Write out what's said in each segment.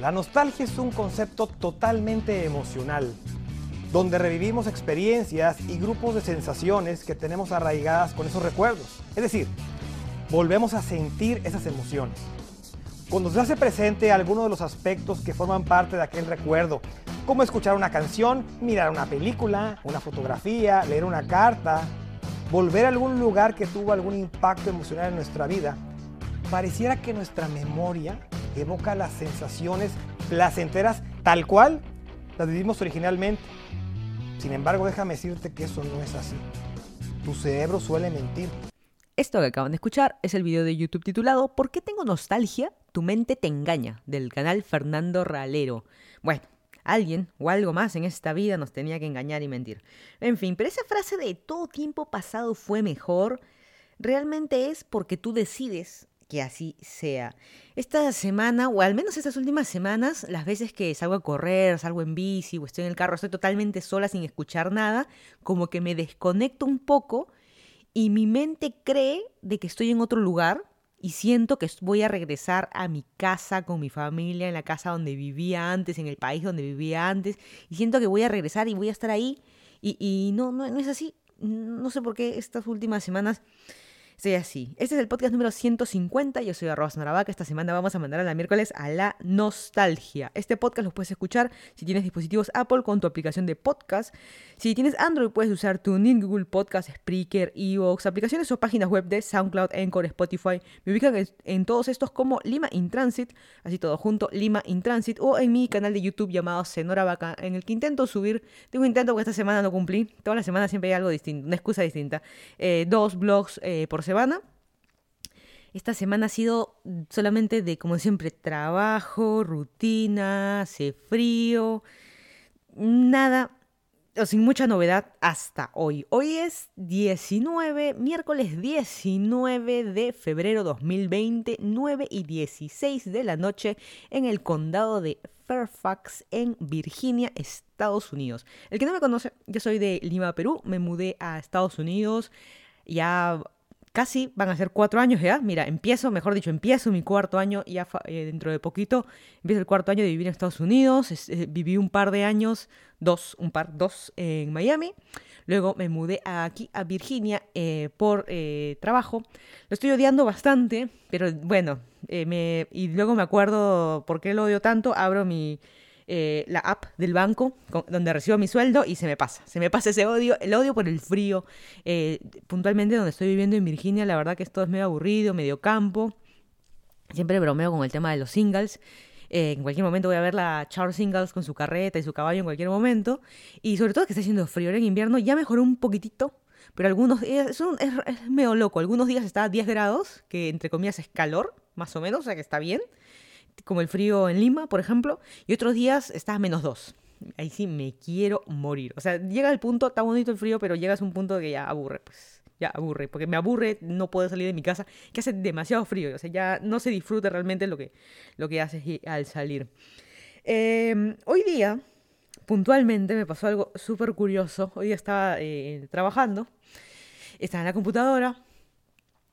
La nostalgia es un concepto totalmente emocional, donde revivimos experiencias y grupos de sensaciones que tenemos arraigadas con esos recuerdos. Es decir, volvemos a sentir esas emociones. Cuando se hace presente alguno de los aspectos que forman parte de aquel recuerdo, como escuchar una canción, mirar una película, una fotografía, leer una carta, volver a algún lugar que tuvo algún impacto emocional en nuestra vida, pareciera que nuestra memoria evoca las sensaciones placenteras tal cual las vivimos originalmente. Sin embargo, déjame decirte que eso no es así. Tu cerebro suele mentir. Esto que acaban de escuchar es el video de YouTube titulado ¿Por qué tengo nostalgia? Tu mente te engaña, del canal Fernando Ralero. Bueno, alguien o algo más en esta vida nos tenía que engañar y mentir. En fin, pero esa frase de todo tiempo pasado fue mejor, realmente es porque tú decides que así sea. Esta semana, o al menos estas últimas semanas, las veces que salgo a correr, salgo en bici o estoy en el carro, estoy totalmente sola sin escuchar nada, como que me desconecto un poco y mi mente cree de que estoy en otro lugar y siento que voy a regresar a mi casa con mi familia, en la casa donde vivía antes, en el país donde vivía antes, y siento que voy a regresar y voy a estar ahí y, no, no, no es así. No sé por qué estas últimas semanas sea así. Este es el podcast número 150. Yo soy Arroba Naravaca. Esta semana vamos a mandar a la miércoles a la nostalgia. Este podcast lo puedes escuchar si tienes dispositivos Apple con tu aplicación de podcast. Si tienes Android, puedes usar tu Google Podcast, Spreaker, Evox, aplicaciones o páginas web de SoundCloud, Encore, Spotify. Me ubican en todos estos como Lima in Transit, así todo junto, Lima in Transit, o en mi canal de YouTube llamado Senora Vaca, en el que intento subir. Tengo un intento porque esta semana no cumplí. Toda la semana siempre hay algo distinto, una excusa distinta. Eh, dos blogs eh, por semana. Esta semana ha sido solamente de, como siempre, trabajo, rutina, hace frío, nada, o sin mucha novedad hasta hoy. Hoy es 19, miércoles 19 de febrero 2020, 9 y 16 de la noche en el condado de Fairfax, en Virginia, Estados Unidos. El que no me conoce, yo soy de Lima, Perú, me mudé a Estados Unidos ya casi van a ser cuatro años ya. Mira, empiezo, mejor dicho, empiezo mi cuarto año ya eh, dentro de poquito. Empiezo el cuarto año de vivir en Estados Unidos. Eh, viví un par de años, dos, un par, dos en Miami. Luego me mudé aquí a Virginia eh, por trabajo. Lo estoy odiando bastante, pero bueno, me, y luego me acuerdo por qué lo odio tanto. Abro mi, eh, la app del banco donde recibo mi sueldo y se me pasa. Se me pasa ese odio, el odio por el frío. Eh, puntualmente donde estoy viviendo en Virginia, la verdad que esto es medio aburrido, medio campo. Siempre bromeo con el tema de los singles. Eh, en cualquier momento voy a ver la Charles Singles con su carreta y su caballo en cualquier momento. Y sobre todo que está haciendo frío. en invierno ya mejoró un poquitito. Pero algunos días, es, es medio loco. Algunos días está a 10 grados, que entre comillas es calor, más o menos, o sea que está bien como el frío en Lima, por ejemplo, y otros días está a menos dos. Ahí sí me quiero morir. O sea, llega el punto, está bonito el frío, pero llegas a un punto que ya aburre, pues. Ya aburre, porque me aburre no poder salir de mi casa, que hace demasiado frío. O sea, ya no se disfruta realmente lo que, lo que haces al salir. Em, hoy día, puntualmente, me pasó algo súper curioso. Hoy día estaba eh, trabajando, estaba en la computadora,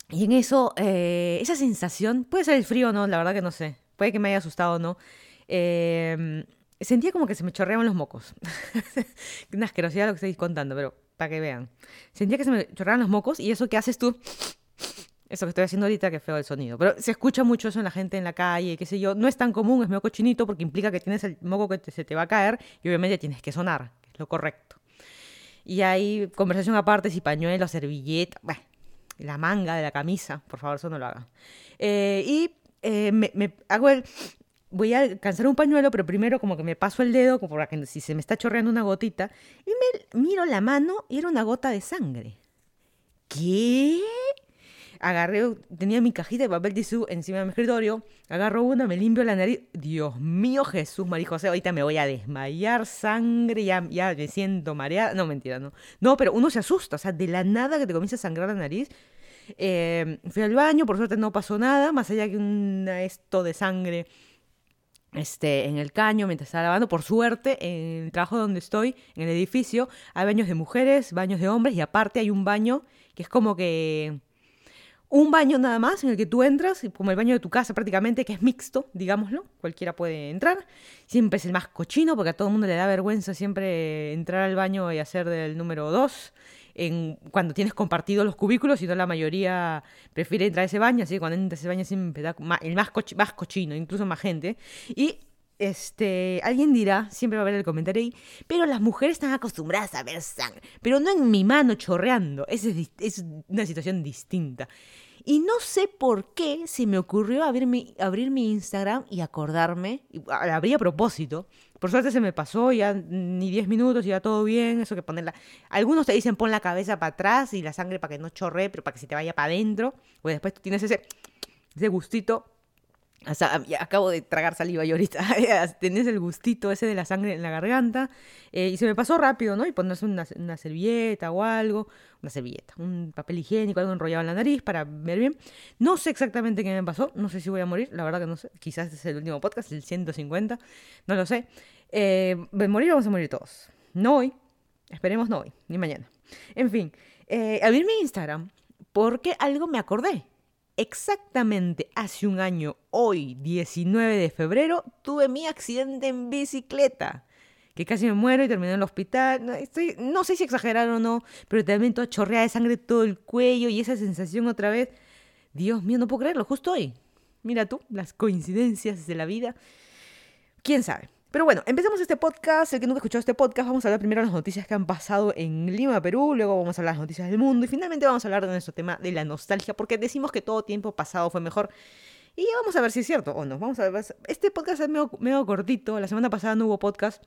y en eso, eh, esa sensación, puede ser el frío o no, la verdad que no sé puede que me haya asustado o no, em, sentía como que se me chorreaban los mocos. Una asquerosidad lo que estoy contando, pero para que vean. Sentía que se me chorreaban los mocos y eso que haces tú, eso que estoy haciendo ahorita, que feo el sonido. Pero se escucha mucho eso en la gente en la calle, qué sé yo. No es tan común, es medio cochinito porque implica que tienes el moco que se te va a caer y obviamente tienes que sonar, que es lo correcto. Y hay conversación aparte, si pañuelo, servilleta, bueno, la manga de la camisa, por favor, eso no lo hagan. Eh, y eh, me, hago el... Voy a alcanzar un pañuelo, pero primero como que me paso el dedo, como para que si se me está chorreando una gotita, y me miro la mano y era una gota de sangre. ¿Qué? Agarré, tenía mi cajita de papel tisú encima de mi escritorio, agarro una, me limpio la nariz. Dios mío, Jesús, María José, ahorita me voy a desmayar, sangre, ya, ya me siento mareada. No, mentira, no. No, pero uno se asusta, o sea, de la nada que te comienza a sangrar la nariz, eh, fui al baño, por suerte no pasó nada, más allá que esto de sangre este, en el caño mientras estaba lavando. Por suerte, en el trabajo donde estoy, en el edificio, hay baños de mujeres, baños de hombres y aparte hay un baño que es como que un baño nada más en el que tú entras, como el baño de tu casa prácticamente, que es mixto, digámoslo, cualquiera puede entrar. Siempre es el más cochino porque a todo el mundo le da vergüenza siempre entrar al baño y hacer del número dos. En, cuando tienes compartido los cubículos, y no la mayoría prefiere entrar a ese baño, así que cuando entras a ese baño siempre da el más, más cochino, incluso más gente. Y este, alguien dirá, siempre va a haber el comentario ahí, pero las mujeres están acostumbradas a ver sangre, pero no en mi mano chorreando, es, es una situación distinta. Y no sé por qué se me ocurrió abrir mi, abrir mi Instagram y acordarme, y abrí a propósito. Por suerte se me pasó, ya ni 10 minutos, ya todo bien, eso que ponerla... Algunos te dicen pon la cabeza para atrás y la sangre para que no chorre, pero para que se te vaya para adentro. O después tú tienes ese, ese gustito acabo de tragar saliva y ahorita. Tenés el gustito ese de la sangre en la garganta. Eh, y se me pasó rápido, ¿no? Y ponerse una, una, servilleta o algo. Una servilleta, un papel higiénico, algo enrollado en la nariz para ver bien. No sé exactamente qué me pasó. No sé si voy a morir. La verdad que no sé. Quizás es el último podcast, el 150. No lo sé. Eh, morir vamos a morir todos. No hoy. Esperemos no hoy, ni mañana. En fin. Eh, mi Instagram porque algo me acordé Exactamente hace un año, hoy, 19 de febrero, tuve mi accidente en bicicleta. Que casi me muero y terminé en el hospital. No sé si exagerar o no, pero también toda chorreada de sangre todo el cuello y esa sensación otra vez. Dios mío, no puedo creerlo, justo hoy. Mira tú, las coincidencias de la vida. ¿Quién sabe? Pero bueno, empezamos este podcast. El que nunca escuchó este podcast, vamos a hablar primero de las noticias que han pasado en Lima, Perú. Luego vamos a hablar de las noticias del mundo. Y finalmente vamos a hablar de nuestro tema de la nostalgia, porque decimos que todo tiempo pasado fue mejor. Y vamos a ver si es cierto o no. Vamos a ver. Este podcast es medio, cortito. La semana pasada no hubo podcast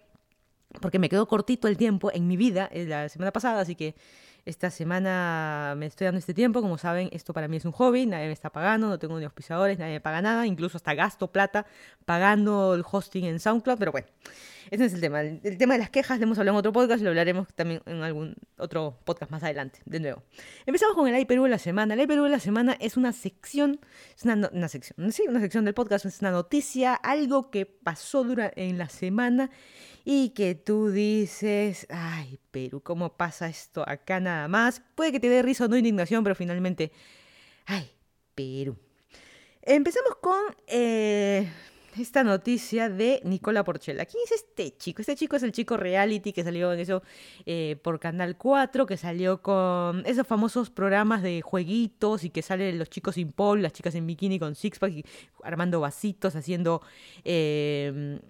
porque me quedó cortito el tiempo en mi vida eh, la semana pasada, así que esta semana me estoy dando este tiempo. Como saben, esto para mí es un hobby, nadie me está pagando, no tengo ni auspiciadores, nadie me paga nada, incluso hasta gasto plata pagando el hosting en SoundCloud, pero bueno. Ese es el tema. El, tema de las quejas lo hemos hablado en otro podcast lo hablaremos también en algún otro podcast más adelante, de nuevo. Empezamos con el Perú de la semana. El Perú de la semana es una sección, es una, una, sección, sí, una sección del podcast, es una noticia, algo que pasó durante en la semana y que tú dices, ay, Perú, ¿cómo pasa esto acá nada más? Puede que te dé risa o no indignación, pero finalmente, ay, Perú. Empezamos con eh, esta noticia de Nicola Porchela. ¿Quién es este chico? Este chico es el chico reality que salió en eso eh, por Canal 4, que salió con esos famosos programas de jueguitos y que salen los chicos sin pol, las chicas en bikini con six-pack, armando vasitos, haciendo, eh,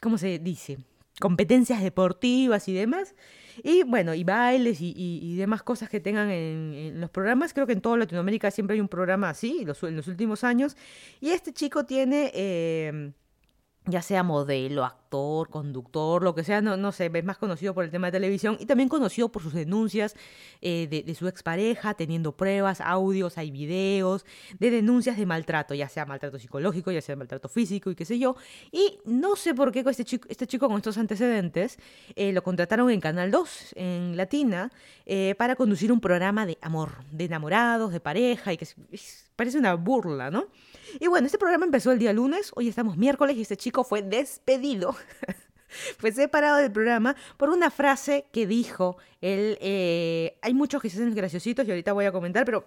¿cómo se dice? Competencias deportivas y demás. Y bueno, y bailes y, demás cosas que tengan en, los programas. Creo que en toda Latinoamérica siempre hay un programa así, los, en los últimos años. Y este chico tiene... Eh, ya sea modelo, actor, conductor, lo que sea, no, no sé, es más conocido por el tema de televisión y también conocido por sus denuncias eh, de, su expareja, teniendo pruebas, audios, hay videos de denuncias de maltrato, ya sea maltrato psicológico, ya sea maltrato físico y qué sé yo. Y no sé por qué este chico, este chico con estos antecedentes eh, lo contrataron en Canal 2, en Latina, eh, para conducir un programa de amor, de enamorados, de pareja, y que parece una burla, ¿no? Y bueno, este programa empezó el día lunes, hoy estamos miércoles y este chico fue despedido. fue separado del programa por una frase que dijo él. Eh, hay muchos que se hacen graciositos y ahorita voy a comentar, pero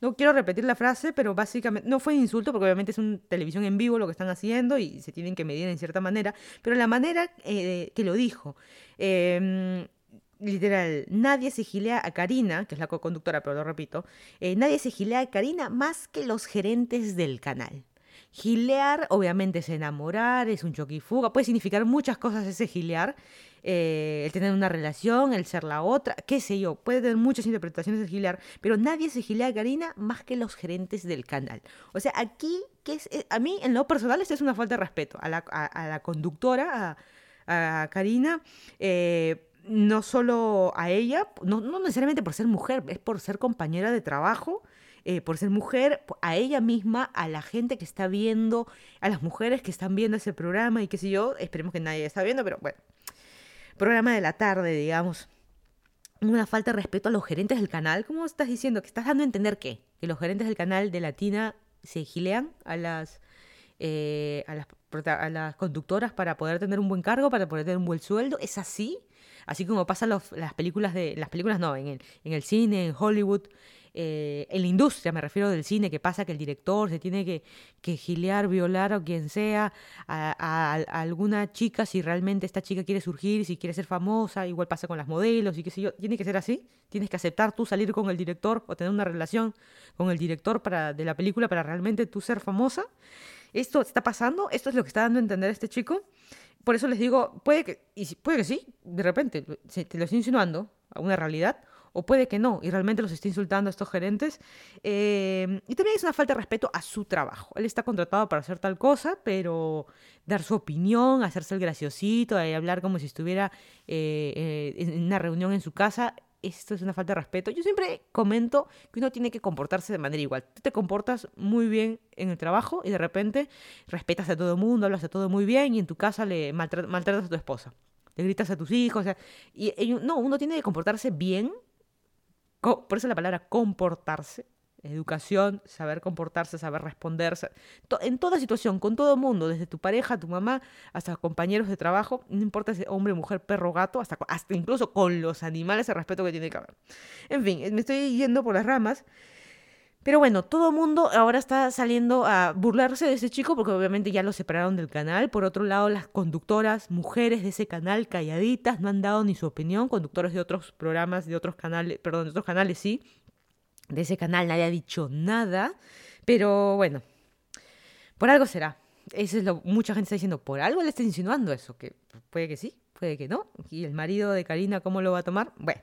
no quiero repetir la frase, pero básicamente no fue insulto porque obviamente es una televisión en vivo lo que están haciendo y se tienen que medir en cierta manera, pero la manera eh, que lo dijo. Eh, literal, nadie se gilea a Karina, que es la co-conductora, pero lo repito, eh, nadie se gilea a Karina más que los gerentes del canal. Gilear, obviamente, es enamorar, es un choque y fuga, puede significar muchas cosas ese gilear, eh, el tener una relación, el ser la otra, qué sé yo, puede tener muchas interpretaciones de gilear, pero nadie se gilea a Karina más que los gerentes del canal. O sea, aquí, que es, eh, a mí en lo personal esto es una falta de respeto a la, conductora, a, Karina. Eh, no solo a ella, no, necesariamente por ser mujer, es por ser compañera de trabajo, eh, por ser mujer, a ella misma, a la gente que está viendo, a las mujeres que están viendo ese programa y qué sé yo, esperemos que nadie está viendo, pero bueno, programa de la tarde, digamos. Una falta de respeto a los gerentes del canal. ¿Cómo estás diciendo? ¿Que estás dando a entender qué? Que los gerentes del canal de Latina se gilean a las, eh, a las, a las conductoras para poder tener un buen cargo, para poder tener un buen sueldo. ¿Es así? Así como pasa las películas de. Las películas no, en el, en el cine, en Hollywood. eh, en la industria, me refiero del cine, que pasa que el director se tiene que, que gilear, violar o quien sea a, alguna chica si realmente esta chica quiere surgir, si quiere ser famosa, igual pasa con las modelos y qué sé yo, tiene que ser así, tienes que aceptar tú salir con el director o tener una relación con el director para, de la película para realmente tú ser famosa. Esto está pasando, esto es lo que está dando a entender este chico. Por eso les digo, puede que, y puede que sí, de repente, te lo estoy insinuando a una realidad, o puede que no, y realmente los esté insultando a estos gerentes. Eh, y también es una falta de respeto a su trabajo. Él está contratado para hacer tal cosa, pero dar su opinión, hacerse el graciosito, hablar como si estuviera eh, eh, en una reunión en su casa, esto es una falta de respeto. Yo siempre comento que uno tiene que comportarse de manera igual. Tú te comportas muy bien en el trabajo y de repente respetas a todo el mundo, hablas a todo muy bien y en tu casa le maltratas a tu esposa. Le gritas a tus hijos. y, no, uno tiene que comportarse bien por eso la palabra comportarse, educación, saber comportarse, saber responderse, en toda situación, con todo mundo, desde tu pareja, tu mamá, hasta compañeros de trabajo, no importa si hombre, mujer, perro, gato, hasta, incluso con los animales el respeto que tiene que haber. En fin, me estoy yendo por las ramas. Pero bueno, todo mundo ahora está saliendo a burlarse de ese chico porque obviamente ya lo separaron del canal. Por otro lado, las conductoras, mujeres de ese canal, calladitas, no han dado ni su opinión. Conductores de otros programas, de otros canales, perdón, de otros canales sí. De ese canal nadie ha dicho nada. Pero bueno, por algo será. Eso es lo mucha gente está diciendo, por algo le está insinuando eso, que puede que sí, puede que no. Y el marido de Karina, ¿cómo lo va a tomar? Bueno.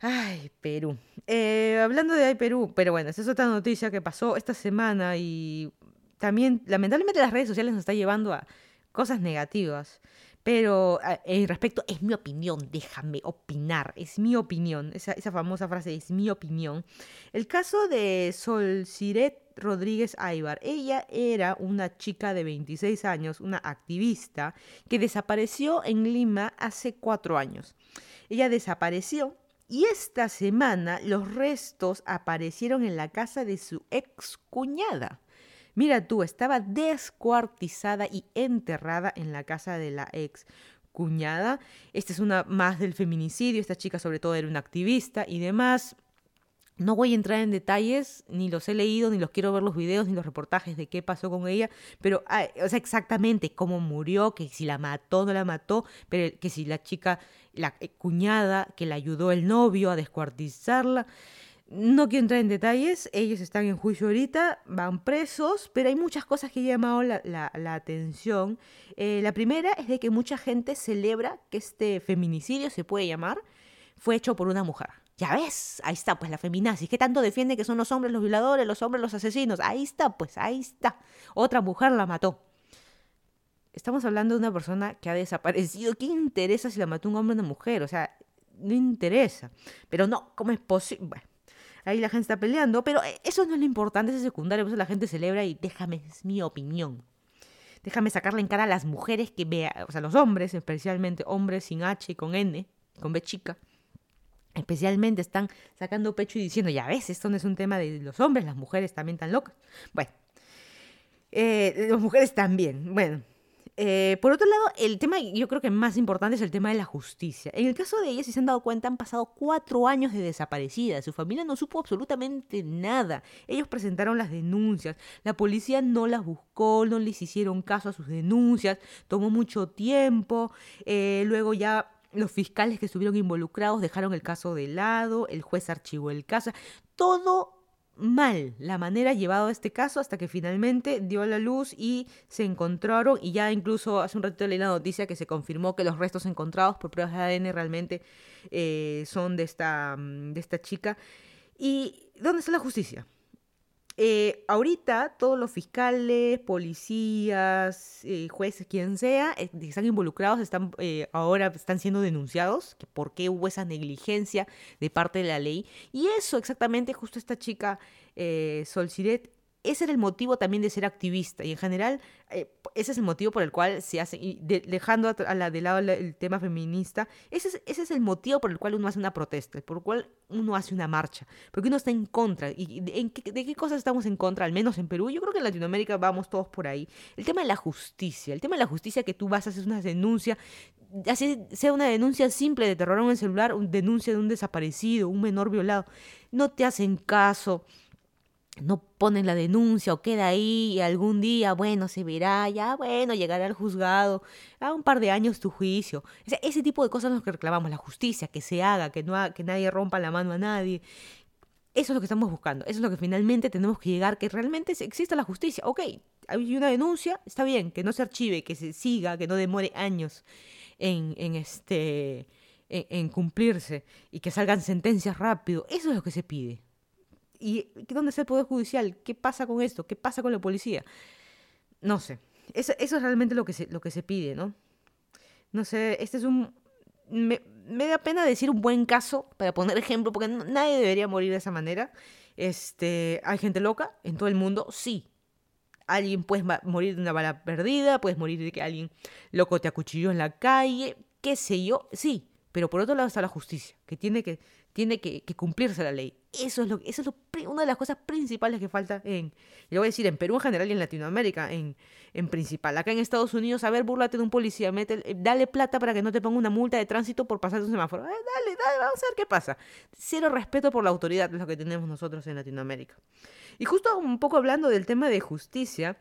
Ay, Perú. Eh, hablando de Ay, Perú, pero bueno, esa es otra noticia que pasó esta semana y también, lamentablemente, las redes sociales nos están llevando a cosas negativas. Pero en respecto, es mi opinión, déjame opinar, es mi opinión, esa, esa famosa frase es mi opinión. El caso de Sol Siret Rodríguez Aybar, ella era una chica de 26 años, una activista, que desapareció en Lima hace cuatro años. Ella desapareció y esta semana los restos aparecieron en la casa de su ex cuñada. Mira tú, estaba descuartizada y enterrada en la casa de la ex cuñada. Esta es una más del feminicidio, esta chica sobre todo era una activista y demás. No voy a entrar en detalles, ni los he leído, ni los quiero ver los videos, ni los reportajes de qué pasó con ella, pero, o sea, exactamente cómo murió, que si la mató no la mató, pero que si la chica, la eh, cuñada, que la ayudó el novio a descuartizarla. No quiero entrar en detalles, ellos están en juicio ahorita, van presos, pero hay muchas cosas que han llamado la, atención. Eh, la primera es de que mucha gente celebra que este feminicidio, se puede llamar, fue hecho por una mujer. Ya ves, ahí está, pues la feminazis. ¿Qué tanto defiende que son los hombres los violadores, los hombres los asesinos? Ahí está, pues ahí está. Otra mujer la mató. Estamos hablando de una persona que ha desaparecido. ¿Qué interesa si la mató un hombre o una mujer? O sea, no interesa. Pero no, ¿cómo es posible? Bueno, ahí la gente está peleando, pero eso no es lo importante, es secundario. Por eso la gente celebra y déjame, es mi opinión. Déjame sacarle en cara a las mujeres que vean, o sea, los hombres, especialmente hombres sin H y con N, con B chica especialmente están sacando pecho y diciendo, ya ves, esto no es un tema de los hombres, las mujeres también están locas. Bueno, eh, las mujeres también. Bueno, eh, por otro lado, el tema yo creo que más importante es el tema de la justicia. En el caso de ella, si se han dado cuenta, han pasado cuatro años de desaparecida. Su familia no supo absolutamente nada. Ellos presentaron las denuncias. La policía no las buscó, no les hicieron caso a sus denuncias. Tomó mucho tiempo. Eh, luego ya los fiscales que estuvieron involucrados dejaron el caso de lado, el juez archivó el caso, todo mal la manera llevado a este caso hasta que finalmente dio a la luz y se encontraron y ya incluso hace un ratito leí la noticia que se confirmó que los restos encontrados por pruebas de ADN realmente eh, son de esta, de esta chica. ¿Y dónde está la justicia? Eh, ahorita todos los fiscales, policías, eh, jueces, quien sea, eh, están involucrados, están ahora están siendo denunciados, que por qué hubo esa negligencia de parte de la ley. Y eso exactamente, justo esta chica, Sol Siret, ese era el motivo también de ser activista. Y en general, ese es el motivo por el cual se hace, dejando a, la, de lado el tema feminista, ese es, el motivo por el cual uno hace una protesta, por el cual uno hace una marcha, porque uno está en contra. ¿Y de, en qué, de qué cosas estamos en contra? Al menos en Perú, yo creo que en Latinoamérica vamos todos por ahí. El tema de la justicia, el tema de la justicia que tú vas a hacer una denuncia, así sea una denuncia simple de terror en el celular, una denuncia de un desaparecido, un menor violado, no te hacen caso no ponen la denuncia o queda ahí y algún día, bueno, se verá, ya, bueno, llegará al juzgado, a un par de años tu juicio. ese tipo de cosas los que reclamamos, la justicia, que se haga, que, no que nadie rompa la mano a nadie. Eso es lo que estamos buscando, eso es lo que finalmente tenemos que llegar, que realmente exista la justicia. Ok, hay una denuncia, está bien, que no se archive, que se siga, que no demore años en, en este... en cumplirse y que salgan sentencias rápido. Eso es lo que se pide. ¿Y dónde está el Poder Judicial? ¿Qué pasa con esto? ¿Qué pasa con la policía? No sé. Eso, es realmente lo que, se, lo que se pide, ¿no? No sé, este es un... Me, da pena decir un buen caso para poner ejemplo, porque nadie debería morir de esa manera. Este, hay gente loca en todo el mundo, sí. Alguien puede morir de una bala perdida, puedes morir de que alguien loco te acuchilló en la calle, qué sé yo, sí. Pero por otro lado está la justicia, que tiene que tiene que, cumplirse la ley. Eso es, lo, eso es una de las cosas principales que falta en, le voy a decir, en Perú en general y en Latinoamérica en, en principal. Acá en Estados Unidos, a ver, búrlate de un policía, mete, eh, dale plata para que no te ponga una multa de tránsito por pasar un semáforo. Eh, dale, dale, vamos a ver qué pasa. Cero respeto por la autoridad es lo que tenemos nosotros en Latinoamérica. Y justo un poco hablando del tema de justicia,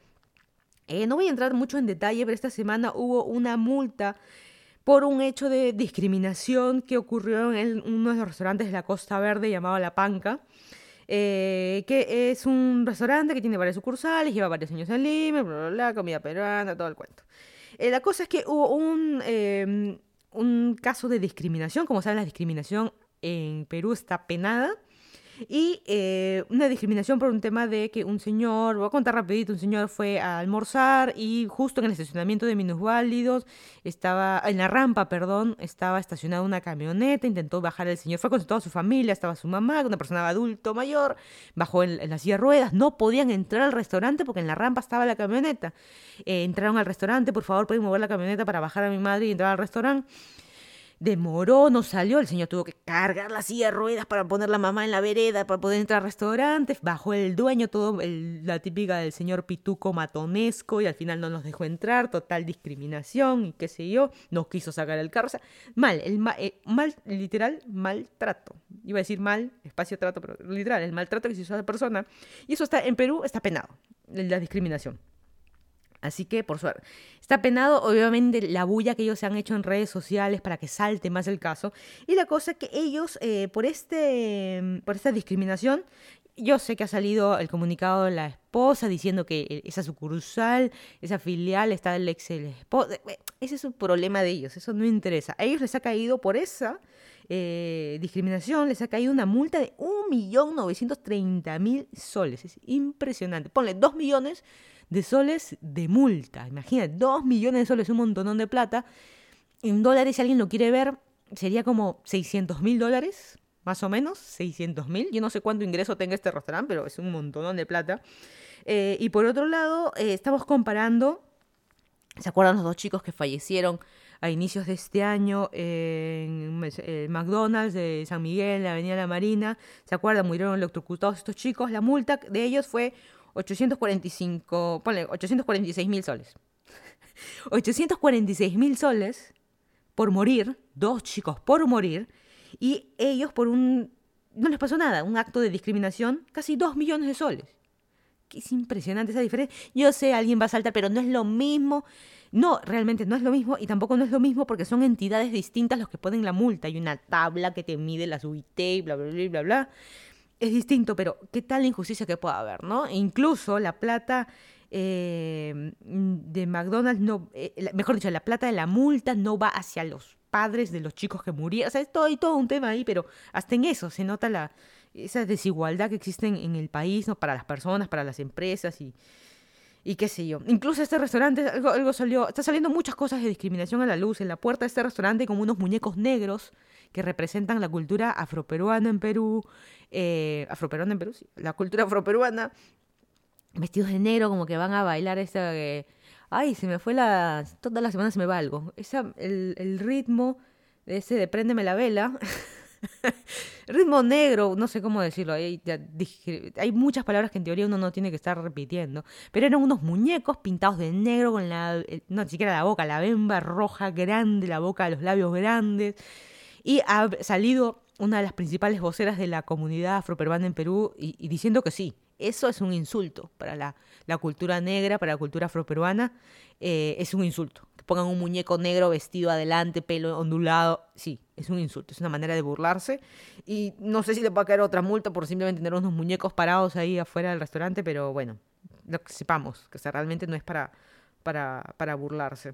eh, no voy a entrar mucho en detalle, pero esta semana hubo una multa por un hecho de discriminación que ocurrió en uno de los restaurantes de la Costa Verde llamado La Panca. Eh, que es un restaurante que tiene varias sucursales, lleva varios años en Lima, bla, bla, bla, comida peruana, todo el cuento. Eh, la cosa es que hubo un, em, un caso de discriminación, como saben la discriminación en Perú está penada, y eh, una discriminación por un tema de que un señor, voy a contar rapidito, un señor fue a almorzar y justo en el estacionamiento de minusválidos, estaba, en la rampa, perdón, estaba estacionada una camioneta, intentó bajar el señor, fue con toda su familia, estaba su mamá, una persona adulto mayor, bajó en, la silla ruedas, no podían entrar al restaurante porque en la rampa estaba la camioneta. Eh, entraron al restaurante, por favor, pueden mover la camioneta para bajar a mi madre y entrar al restaurante demoró, no salió, el señor tuvo que cargar la silla de ruedas para poner la mamá en la vereda para poder entrar al restaurante, bajó el dueño, todo la típica del señor pituco matonesco y al final no nos dejó entrar, total discriminación y qué sé yo, no quiso sacar el carro, o sea, mal, el eh, mal, literal, maltrato, iba a decir mal, espacio trato, pero literal, el maltrato que se hizo a la persona, y eso está, en Perú está penado, la discriminación. Así que, por suerte, está penado obviamente la bulla que ellos se han hecho en redes sociales para que salte más el caso. Y la cosa es que ellos, eh, por, este, por esta discriminación, yo sé que ha salido el comunicado de la esposa diciendo que esa sucursal, esa filial está del ex esposo. Eh, ese es un problema de ellos, eso no interesa. A ellos les ha caído por esa eh, discriminación, les ha caído una multa de 1.930.000 soles. Es impresionante. Ponle 2 millones de soles de multa. Imagínate, 2 millones de soles, un montonón de plata. En dólares, si alguien lo quiere ver, sería como 600 mil dólares, más o menos, 600 mil. Yo no sé cuánto ingreso tenga este restaurante, pero es un montonón de plata. Eh, y por otro lado, eh, estamos comparando, ¿se acuerdan los dos chicos que fallecieron a inicios de este año en eh, McDonald's de San Miguel, en la Avenida La Marina? ¿Se acuerdan? Murieron electrocutados estos chicos. La multa de ellos fue 845, ponle, 846 mil soles. 846 mil soles por morir, dos chicos por morir, y ellos por un... No les pasó nada, un acto de discriminación, casi dos millones de soles. Que es impresionante esa diferencia. Yo sé, alguien va a saltar, pero no es lo mismo. No, realmente no es lo mismo y tampoco no es lo mismo porque son entidades distintas los que ponen la multa. Hay una tabla que te mide las UIT y bla, bla, bla, bla es distinto, pero qué tal la injusticia que pueda haber, ¿no? E incluso la plata eh, de McDonald's, no, eh, mejor dicho, la plata de la multa no va hacia los padres de los chicos que murieron. O sea, es todo, hay todo un tema ahí, pero hasta en eso se nota la, esa desigualdad que existe en, el país, ¿no? Para las personas, para las empresas y, y qué sé yo. Incluso este restaurante, algo, algo salió, está saliendo muchas cosas de discriminación a la luz. En la puerta de este restaurante como unos muñecos negros que representan la cultura afroperuana en Perú, eh, afroperuana en Perú, sí, la cultura afroperuana, vestidos de negro, como que van a bailar esta... Ay, se me fue la... Toda la semana se me va algo. Esa, el, el ritmo de ese de Préndeme la vela. ritmo negro, no sé cómo decirlo. Hay, hay, muchas palabras que en teoría uno no tiene que estar repitiendo. Pero eran unos muñecos pintados de negro con la... No, ni siquiera la boca, la bemba roja grande, la boca, los labios grandes. Y ha salido una de las principales voceras de la comunidad afroperuana en Perú y diciendo que sí, eso es un insulto para la, cultura negra, para la cultura afroperuana. Eh, es un insulto. Que pongan un muñeco negro vestido adelante, pelo ondulado. Sí, es un insulto. Es una manera de burlarse. Y no sé si le va a caer otra multa por simplemente tener unos muñecos parados ahí afuera del restaurante, pero bueno, lo que sepamos, que realmente no es para, para, para burlarse.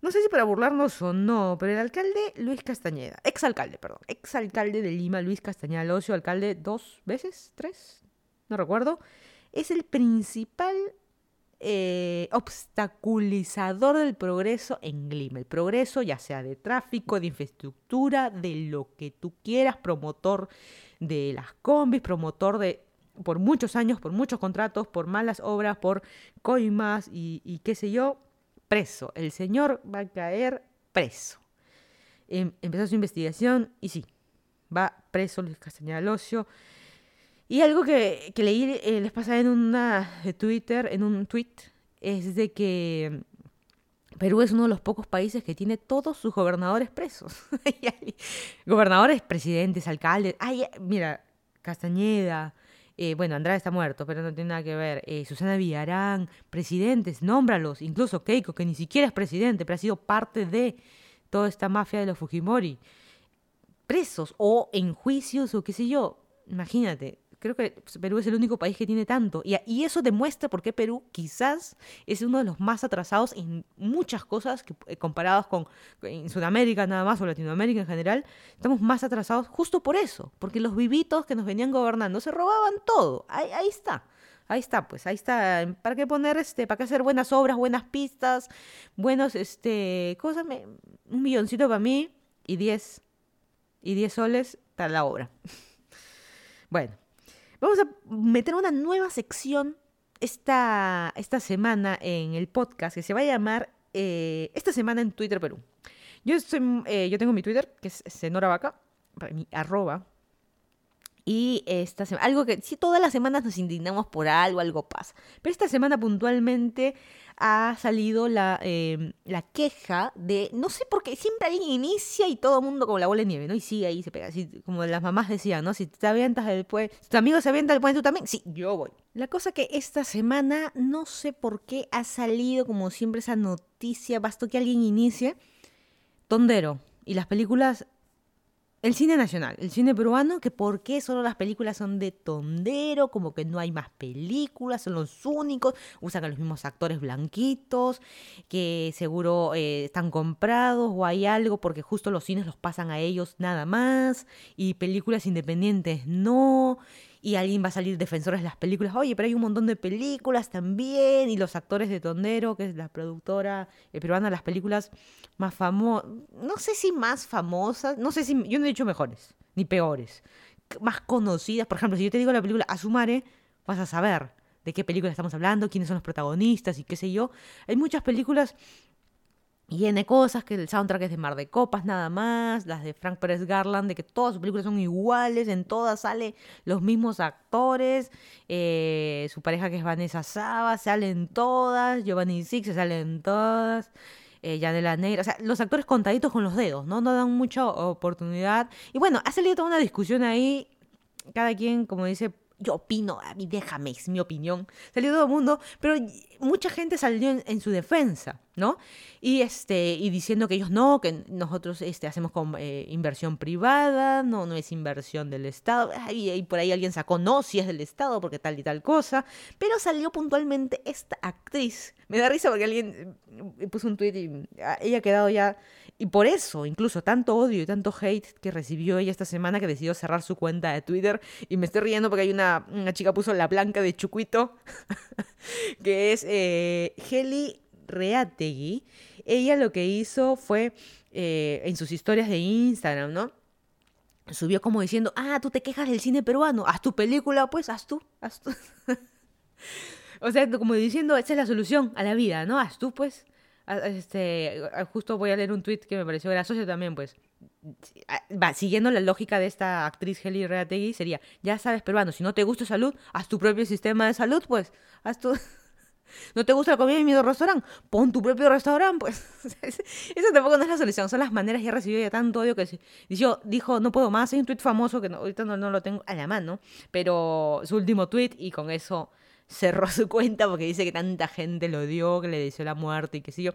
No sé si para burlarnos o no, pero el alcalde Luis Castañeda, exalcalde, perdón, exalcalde de Lima, Luis Castañeda Locio, alcalde dos veces, tres, no recuerdo, es el principal eh, obstaculizador del progreso en Lima. El progreso ya sea de tráfico, de infraestructura, de lo que tú quieras, promotor de las combis, promotor de, por muchos años, por muchos contratos, por malas obras, por coimas y, qué sé yo, preso. El señor va a caer preso. Em, empezó su investigación y sí, va preso Luis Castañeda Locio. Y algo que, leí eh, les pasa en de Twitter, en un tweet, es de que Perú es uno de los pocos países que tiene todos sus gobernadores presos. gobernadores, presidentes, alcaldes. Ay, mira, Castañeda, eh, bueno, Andrade está muerto, pero no tiene nada que ver. Eh, Susana Villarán, presidentes, nómbralos. Incluso Keiko, que ni siquiera es presidente, pero ha sido parte de toda esta mafia de los Fujimori. Presos o en juicios o qué sé yo. Imagínate, creo que Perú es el único país que tiene tanto. Y, eso demuestra por qué Perú quizás es uno de los más atrasados en muchas cosas que, eh, comparados con en Sudamérica nada más o Latinoamérica en general. Estamos más atrasados justo por eso, porque los vivitos que nos venían gobernando se robaban todo. Ahí, ahí está. Ahí está, pues ahí está. ¿Para qué poner, este, para qué hacer buenas obras, buenas pistas, buenos, este, cosas? Un milloncito para mí y diez, y diez soles para la obra. bueno, Vamos a meter una nueva sección esta, esta semana en el podcast que se va a llamar eh, Esta semana en Twitter Perú. Yo, eh, yo tengo mi Twitter, que es Senora Vaca, mi arroba. Y esta semana, algo que si todas las semanas nos indignamos por algo, algo pasa. Pero esta semana puntualmente ha salido la, em, la queja de, no sé por qué, siempre alguien inicia y todo el mundo como la bola de nieve, ¿no? Y sigue ahí, se pega, así como las mamás decían, ¿no? Si te avientas después, si tu amigo se avienta después, tú también, sí, yo voy. La cosa que esta semana, no sé por qué ha salido como siempre esa noticia, bastó que alguien inicie, Tondero. Y las películas el cine nacional, el cine peruano, que por qué solo las películas son de tondero, como que no hay más películas, son los únicos, usan a los mismos actores blanquitos, que seguro eh, están comprados o hay algo porque justo los cines los pasan a ellos nada más, y películas independientes no, y alguien va a salir defensores de las películas. Oye, pero hay un montón de películas también. Y los actores de Tondero, que es la productora eh, peruana las películas más famosas. No sé si más famosas. No sé si. Yo no he dicho mejores, ni peores. Más conocidas. Por ejemplo, si yo te digo la película Asumare, vas a saber de qué película estamos hablando, quiénes son los protagonistas y qué sé yo. Hay muchas películas y N cosas, que el soundtrack es de Mar de Copas nada más, las de Frank Pérez Garland, de que todas sus películas son iguales, en todas sale los mismos actores, eh, su pareja que es Vanessa Saba, salen todas, Giovanni Six salen todas, eh, Yanela Negra, o sea, los actores contaditos con los dedos, ¿no? No dan mucha oportunidad. Y bueno, ha salido toda una discusión ahí, cada quien, como dice, yo opino, a mí déjame, es mi opinión. Salió todo el mundo, pero mucha gente salió en, su defensa, ¿no? Y, este, y diciendo que ellos no, que nosotros este, hacemos con eh, inversión privada, no, no es inversión del Estado. Y, por ahí alguien sacó, no, si es del Estado, porque tal y tal cosa. Pero salió puntualmente esta actriz. Me da risa porque alguien eh, puso un tweet y ah, ella ha quedado ya y por eso, incluso tanto odio y tanto hate que recibió ella esta semana que decidió cerrar su cuenta de Twitter. Y me estoy riendo porque hay una, una chica puso la blanca de Chucuito, que es eh, Heli Reategui. Ella lo que hizo fue eh, en sus historias de Instagram, ¿no? Subió como diciendo, ah, tú te quejas del cine peruano, haz tu película, pues, haz tú, haz tú. O sea, como diciendo, esa es la solución a la vida, ¿no? Haz tú, pues. Este, justo voy a leer un tweet que me pareció gracioso también, pues. Va, siguiendo la lógica de esta actriz Heli Reategui, sería, ya sabes, peruano, si no te gusta salud, haz tu propio sistema de salud, pues. Haz tu... ¿No te gusta la comida en mi restaurante? Pon tu propio restaurante, pues. Eso tampoco no es la solución, son las maneras. Ya recibió ya tanto odio que dijo, dijo no puedo más. Hay un tweet famoso que ahorita no, no, lo tengo a la mano, pero su último tweet y con eso cerró su cuenta porque dice que tanta gente lo odió, que le deseó la muerte y que sí yo.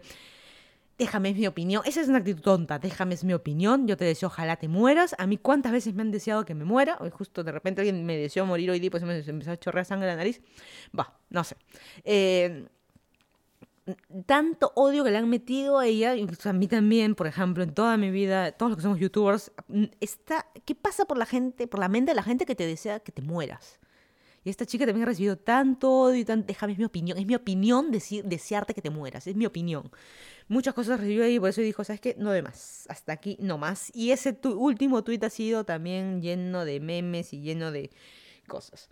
Déjame es mi opinión. Esa es una actitud tonta. Déjame es mi opinión. Yo te deseo ojalá te mueras. A mí cuántas veces me han deseado que me muera. Hoy justo de repente alguien me deseó morir hoy día pues me empezó a chorrear sangre en la nariz. Va, no sé. Eh, tanto odio que le han metido a ella, incluso a mí también, por ejemplo, en toda mi vida, todos los que somos youtubers, está, ¿qué pasa por la gente, por la mente de la gente que te desea que te mueras? Y esta chica también ha recibido tanto odio y tanto... Déjame, es mi opinión. Es mi opinión decir, desearte que te mueras. Es mi opinión. Muchas cosas recibió ahí, por eso dijo, ¿sabes qué? No de más. Hasta aquí no más. Y ese último tuit ha sido también lleno de memes y lleno de cosas.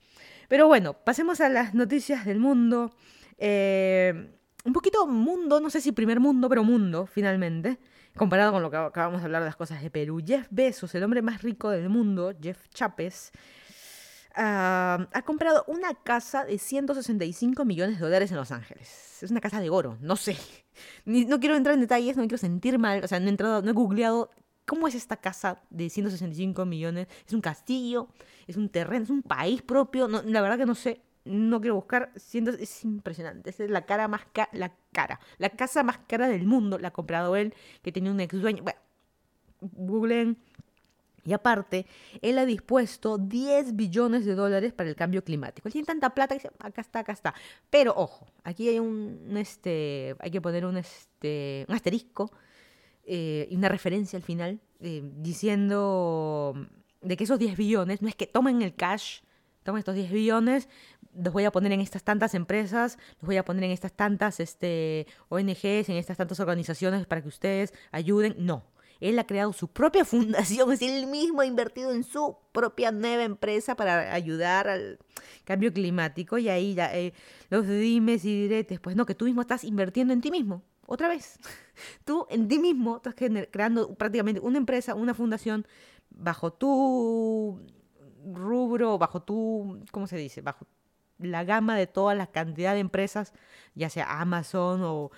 Pero bueno, pasemos a las noticias del mundo. Eh, un poquito mundo, no sé si primer mundo, pero mundo, finalmente. Comparado con lo que acabamos de hablar de las cosas de Perú. Jeff Bezos, el hombre más rico del mundo, Jeff Chapes, Ah, ha comprado una casa de 165 millones de dólares en Los Ángeles. Es una casa de oro, no sé. no quiero entrar en detalles, no me quiero sentir mal. O sea, no he entrado, no he googleado cómo es esta casa de 165 millones. Es un castillo, es un terreno, es un país propio. No, la verdad que no sé. No quiero buscar. Es impresionante. es la cara más cara. La cara. La casa más cara del mundo la ha comprado él, que tenía un ex dueño. Bueno, googleen y aparte, él ha dispuesto 10 billones de dólares para el cambio climático. Él tiene tanta plata que dice, acá está, acá está. Pero ojo, aquí hay un, este, hay que poner un, este, un asterisco eh, una referencia al final eh, diciendo de que esos 10 billones no es que tomen el cash, tomen estos 10 billones, los voy a poner en estas tantas empresas, los voy a poner en estas tantas este, ONGs, en estas tantas organizaciones para que ustedes ayuden. No, él ha creado su propia fundación, es él mismo ha invertido en su propia nueva empresa para ayudar al cambio climático y ahí ya eh, los dimes y diretes, pues no, que tú mismo estás invirtiendo en ti mismo, otra vez. Tú en ti mismo estás creando prácticamente una empresa, una fundación bajo tu rubro, bajo tu, ¿cómo se dice? Bajo la gama de toda la cantidad de empresas, ya sea Amazon o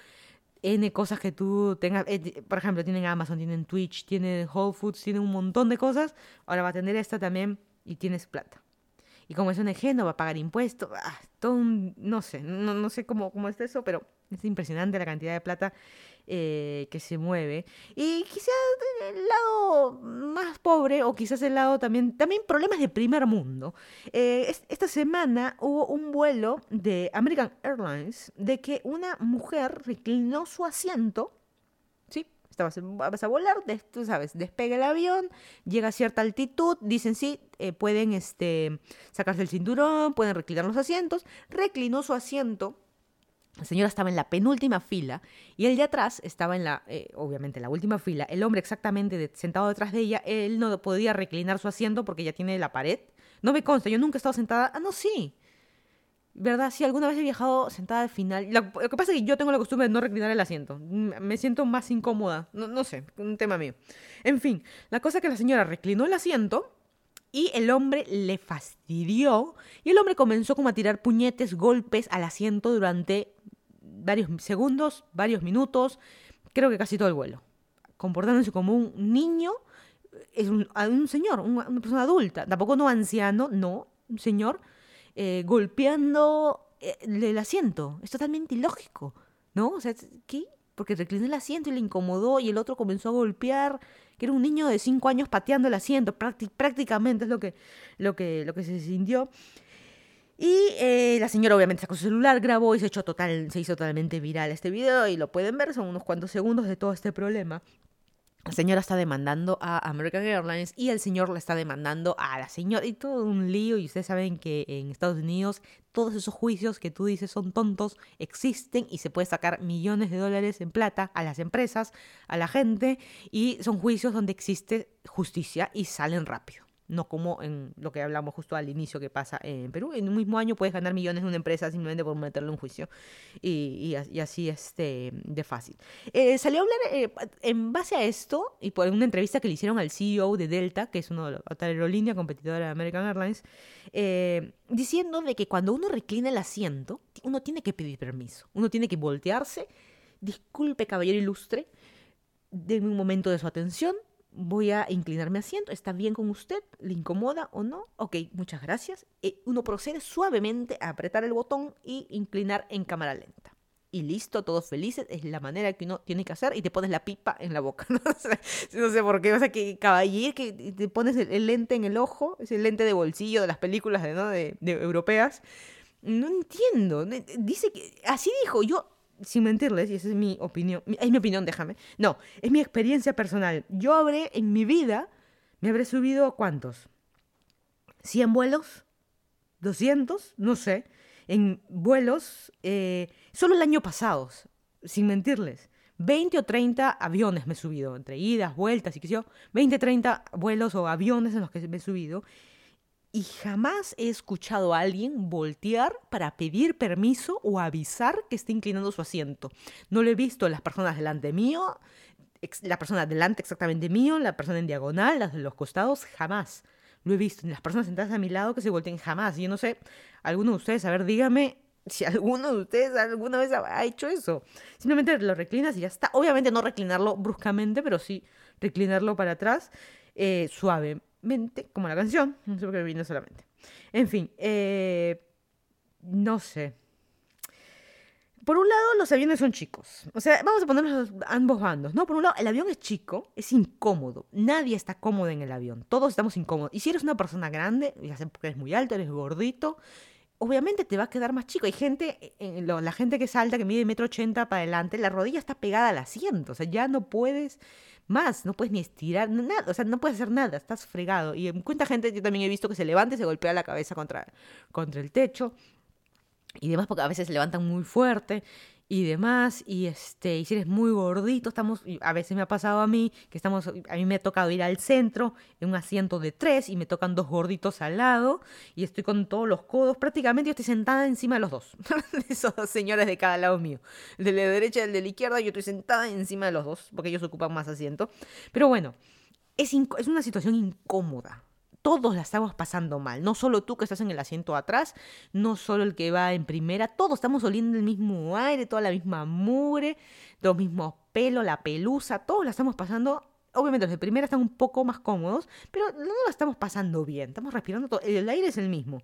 N cosas que tú tengas. Eh, por ejemplo, tienen Amazon, tienen Twitch, tienen Whole Foods, tienen un montón de cosas. Ahora va a tener esta también y tienes plata. Y como es un EG, no va a pagar impuestos. Ah, todo un, no sé, no, no sé cómo, cómo es eso, pero es impresionante la cantidad de plata eh, que se mueve. Y quizás el lado más pobre, o quizás el lado también, también problemas de primer mundo. Eh, esta semana hubo un vuelo de American Airlines de que una mujer reclinó su asiento. Estabas, vas a volar, tú sabes, despega el avión, llega a cierta altitud, dicen sí, eh, pueden este, sacarse el cinturón, pueden reclinar los asientos, reclinó su asiento la señora estaba en la penúltima fila y él de atrás estaba en la, eh, obviamente, en la última fila. El hombre exactamente sentado detrás de ella, él no podía reclinar su asiento porque ya tiene la pared. No me consta, yo nunca he estado sentada. Ah, no, sí. ¿Verdad? Sí, alguna vez he viajado sentada al final. Lo, que pasa es que yo tengo la costumbre de no reclinar el asiento. Me siento más incómoda. No, no sé, un tema mío. En fin, la cosa es que la señora reclinó el asiento y el hombre le fastidió y el hombre comenzó como a tirar puñetes, golpes al asiento durante varios segundos, varios minutos, creo que casi todo el vuelo, comportándose como un niño, es un, señor, una persona adulta, tampoco no anciano, no, un señor, eh, golpeando eh, el asiento. Es totalmente ilógico, ¿no? O sea, ¿qué? Porque reclinó el asiento y le incomodó y el otro comenzó a golpear, que era un niño de 5 años pateando el asiento, prácticamente es lo que, lo que, lo que se sintió. Y eh, la señora obviamente sacó su celular, grabó y se, echó total, se hizo totalmente viral este video y lo pueden ver, son unos cuantos segundos de todo este problema. La señora está demandando a American Airlines y el señor le está demandando a la señora. Y todo un lío. Y ustedes saben que en Estados Unidos todos esos juicios que tú dices son tontos existen y se puede sacar millones de dólares en plata a las empresas, a la gente. Y son juicios donde existe justicia y salen rápido. No como en lo que hablamos justo al inicio que pasa en Perú. En un mismo año puedes ganar millones en una empresa simplemente por meterle un juicio y, y, así este, de fácil. Eh, salió a hablar eh, en base a esto y por una entrevista que le hicieron al CEO de Delta, que es una otra aerolínea competidora de American Airlines, eh, diciendo de que cuando uno reclina el asiento, uno tiene que pedir permiso, uno tiene que voltearse, disculpe caballero ilustre, denme un momento de su atención, voy a inclinar mi asiento, ¿está bien con usted? ¿Le incomoda o no? Ok, muchas gracias. Eh, uno procede suavemente a apretar el botón y inclinar en cámara lenta. Y listo, todos felices, es la manera que uno tiene que hacer y te pones la pipa en la boca. No sé, por qué, o sea, que caballero, que te pones el, lente en el ojo, es el lente de bolsillo de las películas ¿no? de, de europeas. No entiendo. Dice que, así dijo, yo sin mentirles, y esa es mi opinión, es mi opinión, déjame. No, es mi experiencia personal. Yo habré, en mi vida, me habré subido, ¿cuántos? ¿100 vuelos? ¿200? No sé. En vuelos, eh, solo el año pasado, sin mentirles. 20 o 30 aviones me he subido, entre idas, vueltas y qué sé yo. 20, 30 vuelos o aviones en los que me he subido y jamás he escuchado a alguien voltear para pedir permiso o avisar que está inclinando su asiento. No lo he visto en las personas delante mío, la persona delante exactamente mío, la persona en diagonal, las de los costados, jamás. Lo he visto en las personas sentadas a mi lado que se volteen jamás. Yo no sé, alguno de ustedes, a ver, dígame si alguno de ustedes alguna vez ha hecho eso. Simplemente lo reclinas y ya está. Obviamente no reclinarlo bruscamente, pero sí reclinarlo para atrás eh, suave como la canción, no sé por qué vino solamente. En fin, eh, no sé. Por un lado, los aviones son chicos. O sea, vamos a ponerlos ambos bandos, ¿no? Por un lado, el avión es chico, es incómodo. Nadie está cómodo en el avión. Todos estamos incómodos. Y si eres una persona grande, ya sea porque eres muy alto, eres gordito, obviamente te va a quedar más chico. Hay gente, la gente que salta, que mide metro ochenta para adelante, la rodilla está pegada al asiento. O sea, ya no puedes más, no puedes ni estirar, nada, o sea, no puedes hacer nada, estás fregado. Y en cuenta gente, yo también he visto que se levanta y se golpea la cabeza contra, contra el techo y demás, porque a veces se levantan muy fuerte y demás, y este, y si eres muy gordito, estamos, a veces me ha pasado a mí, que estamos, a mí me ha tocado ir al centro en un asiento de tres y me tocan dos gorditos al lado y estoy con todos los codos, prácticamente yo estoy sentada encima de los dos, esos dos señores de cada lado mío, de la derecha y el de la izquierda, yo estoy sentada encima de los dos, porque ellos ocupan más asiento, pero bueno, es, es una situación incómoda, todos la estamos pasando mal. No solo tú que estás en el asiento atrás, no solo el que va en primera, todos estamos oliendo el mismo aire, toda la misma mugre, los mismos pelos, la pelusa, todos la estamos pasando. Obviamente los de primera están un poco más cómodos, pero no la estamos pasando bien, estamos respirando todo, el aire es el mismo.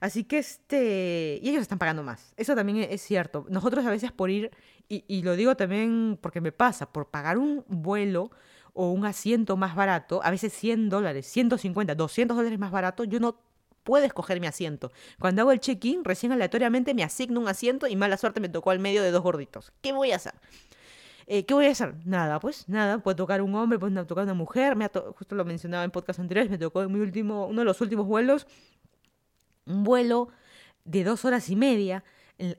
Así que este. Y ellos están pagando más. Eso también es cierto. Nosotros a veces por ir, y, y, lo digo también porque me pasa, por pagar un vuelo o un asiento más barato, a veces 100 dólares, 150, 200 dólares más barato, yo no puedo escoger mi asiento. Cuando hago el check-in, recién aleatoriamente me asigno un asiento y mala suerte me tocó al medio de dos gorditos. ¿Qué voy a hacer? Eh, ¿Qué voy a hacer? Nada, pues nada, puede tocar un hombre, puede tocar una mujer, me justo lo mencionaba en podcast anteriores, me tocó en mi último, uno de los últimos vuelos, un vuelo de dos horas y media,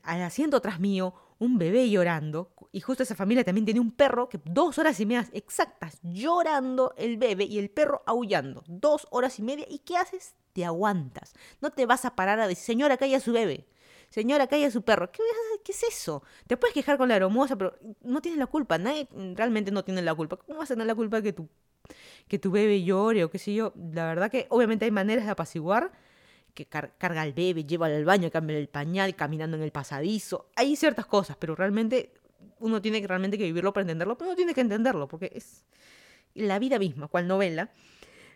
al asiento tras mío, un bebé llorando, y justo esa familia también tiene un perro que dos horas y media exactas llorando el bebé y el perro aullando. Dos horas y media. ¿Y qué haces? Te aguantas. No te vas a parar a decir, señora, calla su bebé. Señora, calla su perro. ¿Qué, ¿Qué es eso? Te puedes quejar con la hermosa, pero no tienes la culpa. Nadie realmente no tiene la culpa. ¿Cómo vas a tener la culpa que tu, que tu bebé llore o qué sé yo? La verdad que obviamente hay maneras de apaciguar que carga al bebé, lleva al baño, cambia el pañal, caminando en el pasadizo. Hay ciertas cosas, pero realmente uno tiene que realmente que vivirlo para entenderlo, pero uno tiene que entenderlo, porque es la vida misma, cual novela.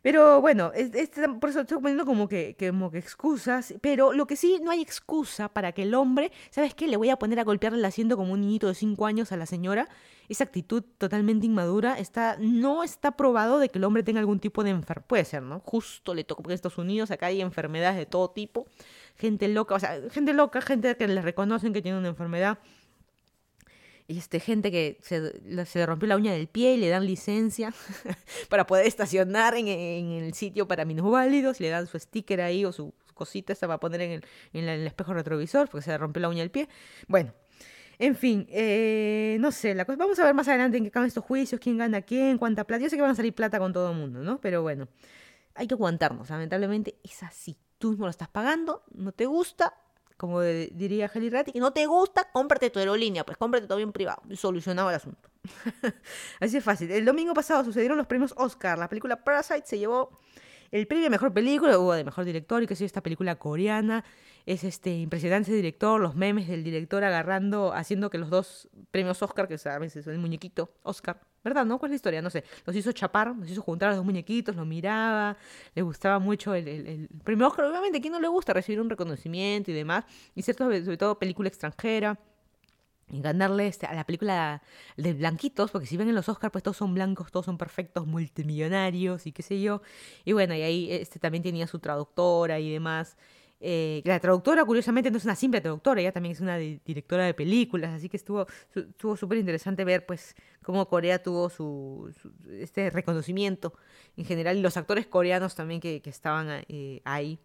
Pero bueno, es, por eso estoy poniendo como que, como que excusas, pero lo que sí, no hay excusa para que el hombre, ¿sabes qué? Le voy a poner a golpearle el asiento como un niñito de 5 años a la señora. Esa actitud totalmente inmadura está, no está probado de que el hombre tenga algún tipo de enfermedad. Puede ser, ¿no? Justo le toca, porque en Estados Unidos acá hay enfermedades de todo tipo. Gente loca, o sea, gente loca, gente que le reconocen que tiene una enfermedad este, gente que se, se, le rompió la uña del pie y le dan licencia para poder estacionar en, el sitio para minusválidos, le dan su sticker ahí o su, cosita esa para poner en el, en el, espejo retrovisor porque se le rompió la uña del pie. Bueno, en fin, eh, no sé, la cosa, vamos a ver más adelante en qué acaban estos juicios, quién gana quién, cuánta plata. Yo sé que van a salir plata con todo el mundo, ¿no? Pero bueno, hay que aguantarnos. Lamentablemente es así. Tú mismo lo estás pagando, no te gusta, como diría Heli Ratti, no te gusta, cómprate tu aerolínea, pues cómprate todo bien privado. Y solucionado el asunto. así es fácil. El domingo pasado sucedieron los premios Oscar. La película Parasite se llevó el premio de mejor película, o de mejor director, y que sé esta película coreana. Es este impresionante director, los memes del director agarrando, haciendo que los dos premios Oscar, que sabes, es el muñequito Oscar, ¿verdad? ¿No? ¿Cuál es la historia? No sé. Los hizo chapar, los hizo juntar a los dos muñequitos, los miraba, le gustaba mucho el, el, premio Oscar. Obviamente, ¿a quién no le gusta recibir un reconocimiento y demás? Y cierto, sobre todo película extranjera ganarle este, a la película de blanquitos, porque si ven en los Oscars, pues todos son blancos, todos son perfectos, multimillonarios y qué sé yo. Y bueno, y ahí este también tenía su traductora y demás. Eh, la traductora, curiosamente, no es una simple traductora, ella también es una directora de películas, así que estuvo súper interesante ver pues cómo Corea tuvo su, este reconocimiento en general y los actores coreanos también que, que estaban eh, ahí.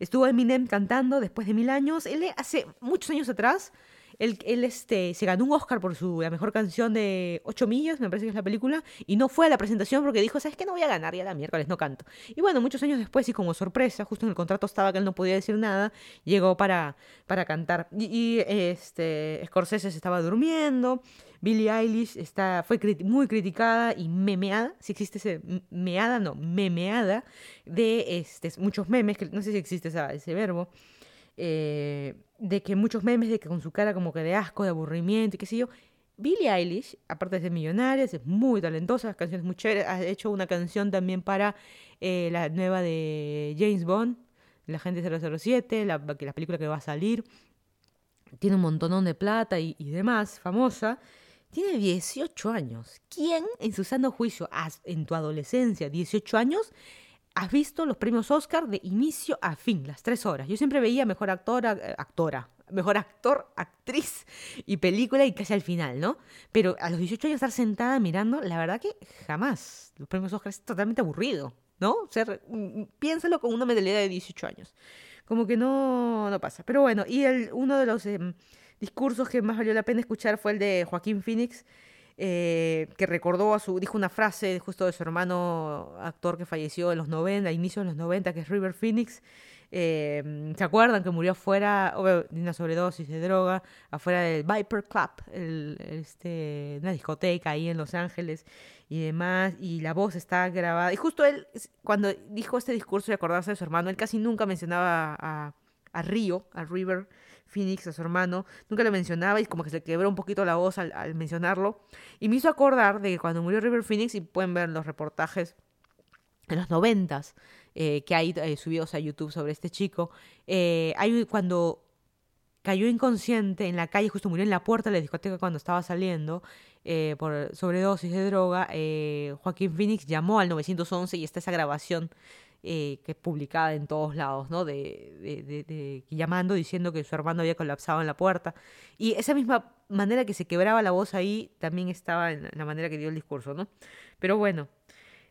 Estuvo Eminem cantando después de mil años. Él hace muchos años atrás él, él este, se ganó un Oscar por su, la mejor canción de 8 millas, me parece que es la película, y no fue a la presentación porque dijo, ¿sabes qué? No voy a ganar, ya la miércoles no canto. Y bueno, muchos años después, y como sorpresa, justo en el contrato estaba que él no podía decir nada, llegó para, para cantar. Y, este, Scorsese se estaba durmiendo, Billie Eilish está, fue muy criticada y memeada, si existe ese meada, no, memeada, de este, muchos memes, que no sé si existe ese verbo, eh, de que muchos memes de que con su cara como que de asco, de aburrimiento y qué sé yo. Billie Eilish, aparte de ser millonaria, es muy talentosa, canciones muy chéveres, ha hecho una canción también para eh, la nueva de James Bond, La Gente 007, la, la película que va a salir. Tiene un montonón de plata y, y demás, famosa. Tiene 18 años. ¿Quién en su sano juicio, en tu adolescencia, 18 años, has visto los premios Oscar de inicio a fin, las tres horas. Yo siempre veía mejor actora, eh, actora, mejor actor, actriz y película y casi al final, ¿no? Pero a los 18 años estar sentada mirando, la verdad que jamás. Los premios Oscar es totalmente aburrido, ¿no? O sea, mm, piénsalo con una mentalidad de 18 años. Como que no, no pasa. Pero bueno, y uno de los em, discursos que más valió la pena escuchar fue el de Joaquín Phoenix eh, que recordó a su, dijo una frase justo de su hermano actor que falleció en los 90, a inicios de los 90, que es River Phoenix. Eh, ¿Se acuerdan que murió afuera de una sobredosis de droga, afuera del Viper Club, este, una discoteca ahí en Los Ángeles y demás? Y la voz está grabada. Y justo él, cuando dijo este discurso de acordarse de su hermano, él casi nunca mencionaba a, a Río, a River Phoenix, a su hermano, nunca lo mencionaba y como que se quebró un poquito la voz al, mencionarlo. Y me hizo acordar de que cuando murió River Phoenix, y pueden ver los reportajes en los noventas eh, que hay eh, subidos a YouTube sobre este chico, eh, hay cuando cayó inconsciente en la calle, justo murió en la puerta de la discoteca cuando estaba saliendo por sobredosis de droga, Joaquín Phoenix llamó al 911 y está esa grabación eh, que es publicada en todos lados, ¿no? De, de, llamando diciendo que su hermano había colapsado en la puerta. Y esa misma manera que se quebraba la voz ahí también estaba en la manera que dio el discurso, ¿no? Pero bueno,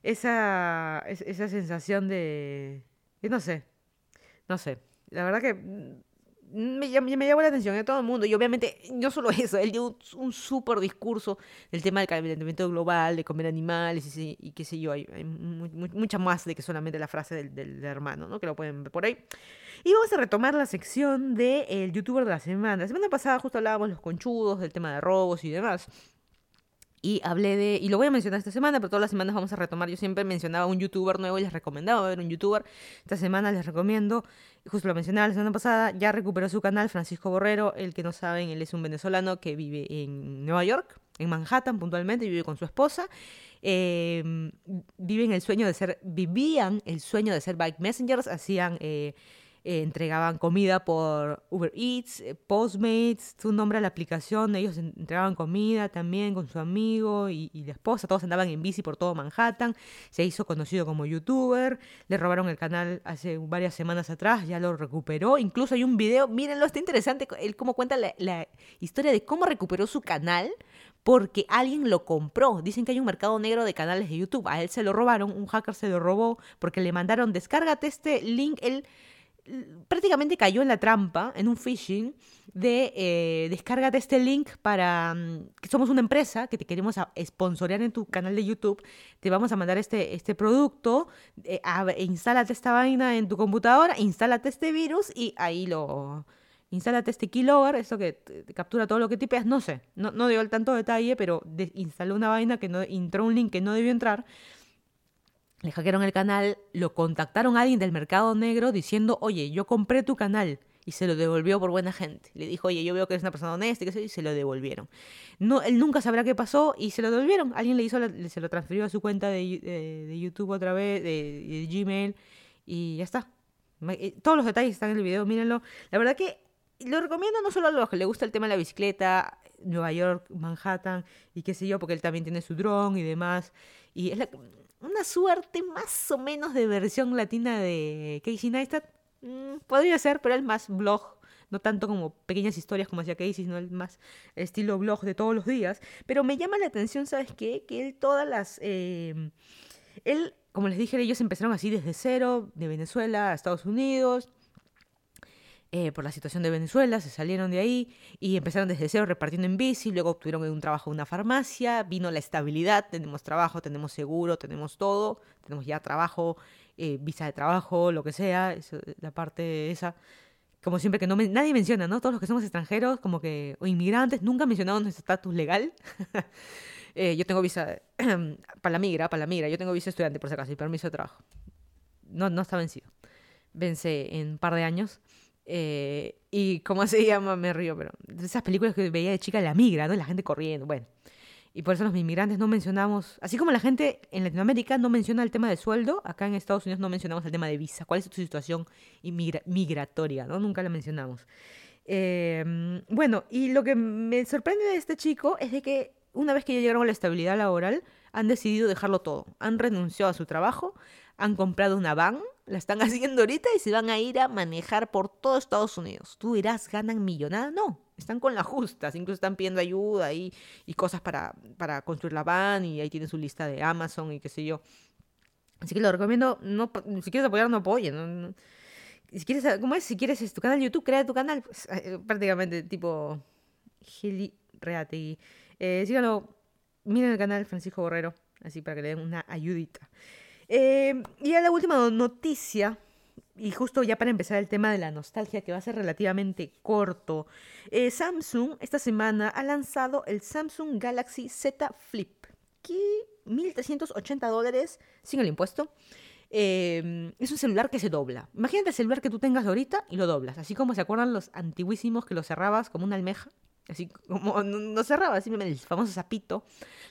esa, esa sensación de, de no sé, no sé. La verdad que me, me, llamó la atención de todo el mundo. Y obviamente, no solo eso, él dio un, súper discurso del tema del calentamiento global, de comer animales y, qué sé yo. Hay, mucha más de que solamente la frase del, del, hermano, ¿no? Que lo pueden ver por ahí. Y vamos a retomar la sección del el youtuber de la semana. La semana pasada justo hablábamos los conchudos, del tema de robos y demás. Y hablé de, y lo voy a mencionar esta semana, pero todas las semanas vamos a retomar. Yo siempre mencionaba un youtuber nuevo y les recomendaba ver un youtuber. Esta semana les recomiendo, justo lo mencionaba la semana pasada, ya recuperó su canal, Francisco Borrero. El que no saben, él es un venezolano que vive en Nueva York, en Manhattan puntualmente, vive con su esposa. Eh, viven el sueño de ser, vivían el sueño de ser bike messengers, hacían. Eh, eh, entregaban comida por Uber Eats, eh, Postmates, su nombre a la aplicación, ellos entregaban comida también con su amigo y, la esposa, todos andaban en bici por todo Manhattan, se hizo conocido como youtuber, le robaron el canal hace varias semanas atrás, ya lo recuperó, incluso hay un video, mírenlo, está interesante, él cómo cuenta la, la historia de cómo recuperó su canal, porque alguien lo compró. Dicen que hay un mercado negro de canales de YouTube. A él se lo robaron, un hacker se lo robó porque le mandaron, descárgate este link, él prácticamente cayó en la trampa, en un phishing, de eh, descárgate este link para mm, que somos una empresa que te queremos sponsorear en tu canal de YouTube, te vamos a mandar este, este producto, eh, instálate esta vaina en tu computadora, instálate este virus y ahí lo... Instálate este keylogger, esto que captura todo lo que tipeas, no sé, no, no dio el tanto detalle, pero instaló una vaina que no, entró un link que no debió entrar le hackearon el canal, lo contactaron a alguien del mercado negro diciendo, oye, yo compré tu canal y se lo devolvió por buena gente. Le dijo, oye, yo veo que eres una persona honesta y, y se lo devolvieron. No, él nunca sabrá qué pasó y se lo devolvieron. Alguien le hizo, se lo transfirió a su cuenta de, YouTube otra vez, de, Gmail y ya está. Eh, todos los detalles están en el video, mírenlo. La verdad que lo recomiendo no solo a los que le gusta el tema de la bicicleta, Nueva York, Manhattan y qué sé yo, porque él también tiene su dron y demás. Y es la, una suerte más o menos de versión latina de Casey Neistat. Mm, podría ser, pero es más blog, no tanto como pequeñas historias como hacía Casey, sino el más estilo blog de todos los días. Pero me llama la atención, ¿sabes qué? Que él todas las... Eh, él, como les dije, ellos empezaron así desde cero, de Venezuela a Estados Unidos, eh, por la situación de Venezuela, se salieron de ahí y empezaron desde cero repartiendo en bici, luego obtuvieron un trabajo en una farmacia, vino la estabilidad, tenemos trabajo, tenemos seguro, tenemos todo, tenemos ya trabajo, eh, visa de trabajo, lo que sea, la parte esa. Como siempre que nadie menciona, ¿no? Todos los que somos extranjeros, como que, o inmigrantes, nunca mencionamos nuestro estatus legal. Eh, yo tengo visa para la migra, para la migra, yo tengo visa estudiante por si acaso y permiso de trabajo. No, no está vencido. Vence en un par de años. Eh, y cómo se llama, me río, pero esas películas que veía de chica, la migra, ¿no? La gente corriendo, bueno. Y por eso los inmigrantes no mencionamos, así como la gente en Latinoamérica no menciona el tema de sueldo, acá en Estados Unidos no mencionamos el tema de visa. ¿Cuál es tu situación migratoria? ¿no? Nunca la mencionamos. Em, bueno, y lo que me sorprende de este chico es de que una vez que ya llegaron a la estabilidad laboral, han decidido dejarlo todo. Han renunciado a su trabajo, han comprado una van, la están haciendo ahorita y se van a ir a manejar por todo Estados Unidos. Tú dirás, ganan millonadas. No, están con las justas, incluso están pidiendo ayuda y, y cosas para, para construir la van y ahí tienen su lista de Amazon y qué sé yo. Así que lo recomiendo, no, si quieres apoyar, no apoyen. si quieres, ¿cómo es? Si quieres tu canal YouTube, crea tu canal. Pues, eh, prácticamente tipo Gili Reategui. Eh, síganlo, miren el canal Francisco Borrero, así para que le den una ayudita. Eh, y a la última noticia, y justo ya para empezar el tema de la nostalgia, que va a ser relativamente corto, eh, Samsung esta semana ha lanzado el Samsung Galaxy Z Flip, que 1.380 dólares sin el impuesto. Eh, es un celular que se dobla. Imagínate el celular que tú tengas ahorita y lo doblas. Así como se acuerdan los antiguísimos que lo cerrabas como una almeja. Así como no, cerrabas, simplemente el famoso zapito.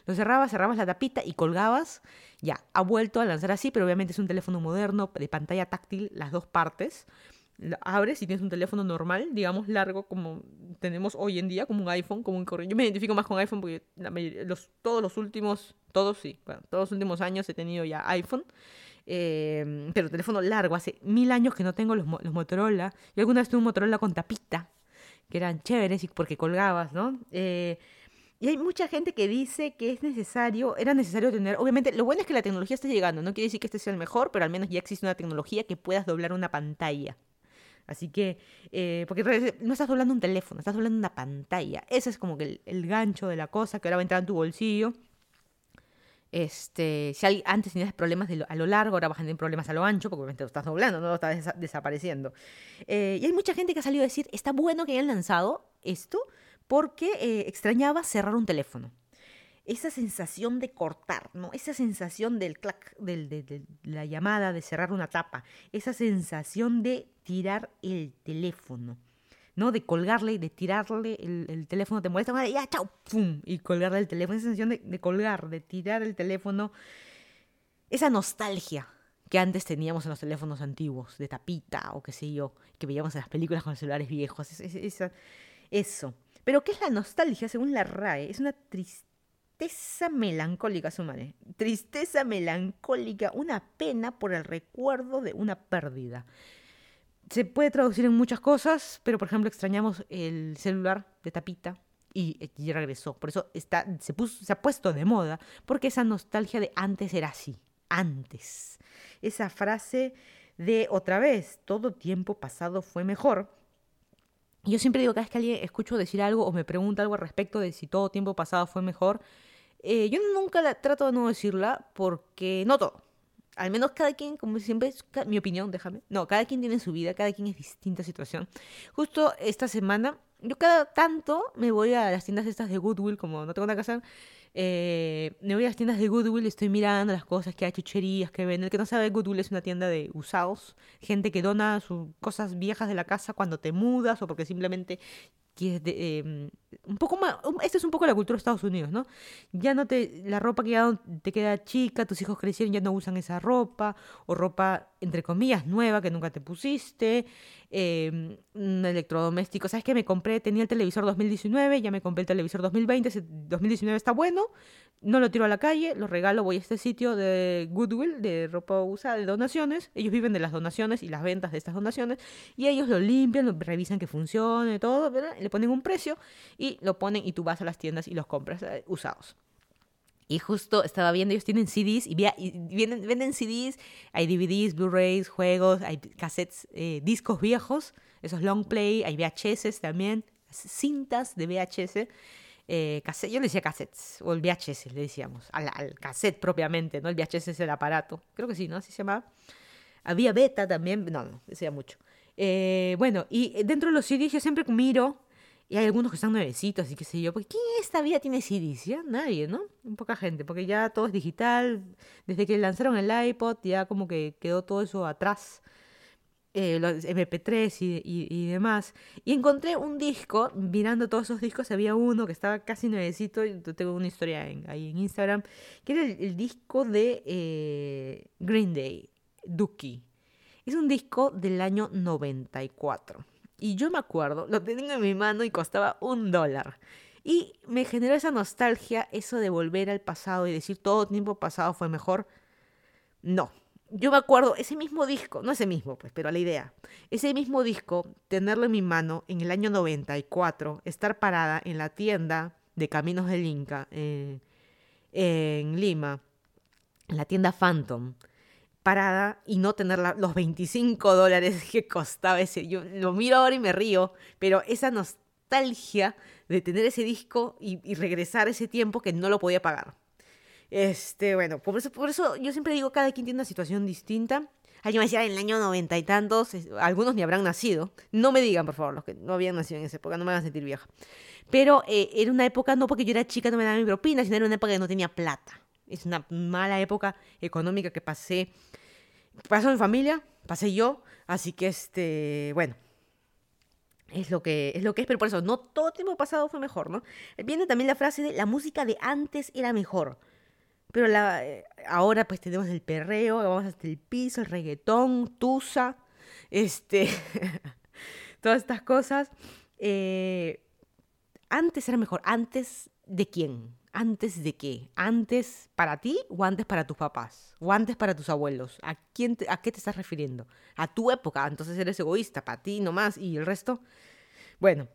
Lo cerrabas, cerrabas la tapita y colgabas. Ya, ha vuelto a lanzar así, pero obviamente es un teléfono moderno, de pantalla táctil, las dos partes. Abres y tienes un teléfono normal, digamos largo, como tenemos hoy en día, como un iPhone, como un correo. Yo me identifico más con iPhone porque los, todos los últimos, todos sí, todos los últimos años he tenido ya iPhone. Eh, pero teléfono largo, hace mil años que no tengo los, los Motorola. Yo alguna vez tuve un Motorola con tapita, que eran chéveres y porque colgabas, ¿no? Eh, y hay mucha gente que dice que es necesario, era necesario tener, obviamente, lo bueno es que la tecnología está llegando, no quiere decir que este sea el mejor, pero al menos ya existe una tecnología que puedas doblar una pantalla. Así que, eh, porque no estás doblando un teléfono, estás doblando una pantalla. Ese es como que el, gancho de la cosa que ahora va a entrar en tu bolsillo. Este, si antes tenías problemas a lo largo, ahora vas a tener problemas a lo ancho, porque obviamente lo estás doblando, no lo estás desapareciendo. Eh, y hay mucha gente que ha salido a decir, está bueno que hayan lanzado esto, porque eh, extrañaba cerrar un teléfono. Esa sensación de cortar, ¿no? Esa sensación del clac, de la llamada, de cerrar una tapa, esa sensación de tirar el teléfono. ¿No? De colgarle, de tirarle el, teléfono, te molesta, ya, chao, pum, y colgarle el teléfono, esa sensación de, colgar, de tirar el teléfono, esa nostalgia que antes teníamos en los teléfonos antiguos, de tapita o qué sé yo, que veíamos en las películas con los celulares viejos, eso. Pero ¿qué es la nostalgia según la RAE? Es una tristeza melancólica, madre. Tristeza melancólica, una pena por el recuerdo de una pérdida se puede traducir en muchas cosas, pero por ejemplo extrañamos el celular de tapita y, regresó. Por eso está, se, puso, se ha puesto de moda, porque esa nostalgia de antes era así, antes. Esa frase de otra vez, todo tiempo pasado fue mejor. Yo siempre digo, cada vez que alguien escucho decir algo o me pregunta algo al respecto de si todo tiempo pasado fue mejor, eh, yo nunca la, trato de no decirla porque no todo. Al menos cada quien, como siempre, es mi opinión, déjame. No, cada quien tiene su vida, cada quien es distinta situación. Justo esta semana, yo cada tanto me voy a las tiendas estas de Goodwill, como no tengo nada que hacer, eh, me voy a las tiendas de Goodwill y estoy mirando las cosas que hay, chucherías que venden. El que no sabe, Goodwill es una tienda de usados, gente que dona sus cosas viejas de la casa cuando te mudas o porque simplemente quieres em, un poco más, esta es un poco la cultura de Estados Unidos, ¿no? Ya no te, la ropa que te queda chica, tus hijos crecieron, ya no usan esa ropa, o ropa, entre comillas, nueva que nunca te pusiste, eh, un electrodoméstico, ¿sabes qué? Me compré, tenía el televisor 2019, ya me compré el televisor 2020, ese 2019 está bueno, no lo tiro a la calle, lo regalo, voy a este sitio de Goodwill, de ropa usada, de donaciones. Ellos viven de las donaciones y las ventas de estas donaciones. Y ellos lo limpian, lo revisan que funcione, todo, ¿verdad? Le ponen un precio y lo ponen y tú vas a las tiendas y los compras eh, usados. Y justo estaba viendo, ellos tienen CDs y, vienen, venden CDs, hay DVDs, Blu-rays, juegos, hay cassettes, eh, discos viejos, esos long play, hay VHS también, cintas de VHS. Eh, cassette, yo le decía cassettes, o el VHS le decíamos, al, al, cassette propiamente, ¿no? El VHS es el aparato, creo que sí, ¿no? Así se llamaba. Había beta también, no, no, decía mucho. Eh, bueno, y dentro de los CDs yo siempre miro y hay algunos que están nuevecitos, así que sé yo. Porque ¿quién en esta vida tiene CDs? Nadie, ¿no? Poca gente, porque ya todo es digital. Desde que lanzaron el iPod, ya como que quedó todo eso atrás. Eh, los MP3 y, y, demás. Y encontré un disco, mirando todos esos discos, había uno que estaba casi nuevecito. Y tengo una historia ahí en Instagram, que era el, disco de eh, Green Day, Dookie. Es un disco del año 94. Y yo me acuerdo, lo tenía en mi mano y costaba un dólar. Y me generó esa nostalgia, eso de volver al pasado y decir todo tiempo pasado fue mejor. No. Yo me acuerdo, ese mismo disco, no ese mismo, pues, pero la idea. Ese mismo disco, tenerlo en mi mano en el año 94, estar parada en la tienda de Caminos del Inca eh, en Lima, en la tienda Phantom, y no tener los 25 dólares que costaba ese. Yo lo miro ahora y me río, pero esa nostalgia de tener ese disco y, regresar ese tiempo que no lo podía pagar. Este, bueno, por eso, por eso yo siempre digo, cada quien tiene una situación distinta. Alguien me decía, en el año noventa y tantos, algunos ni habrán nacido. No me digan, por favor, los que no habían nacido en esa época, no me van a sentir vieja. Pero eh, era una época, no porque yo era chica, no me daban mi propina, sino era una época que no tenía plata. Es una mala época económica que pasé. Pasó mi familia, pasé yo, así que este, bueno, es lo que es lo que es, pero por eso no todo tiempo pasado fue mejor, ¿no? Viene también la frase de la música de antes era mejor. Pero la, eh, ahora pues tenemos el perreo, vamos hasta el piso, el reggaetón, tusa, este, todas estas cosas. Eh, antes era mejor. ¿Antes de quién? ¿Antes de qué? ¿Antes para ti o antes para tus papás? ¿O antes para tus abuelos? ¿A, quién ¿A qué te estás refiriendo? A tu época, entonces eres egoísta, para ti nomás y el resto. Bueno,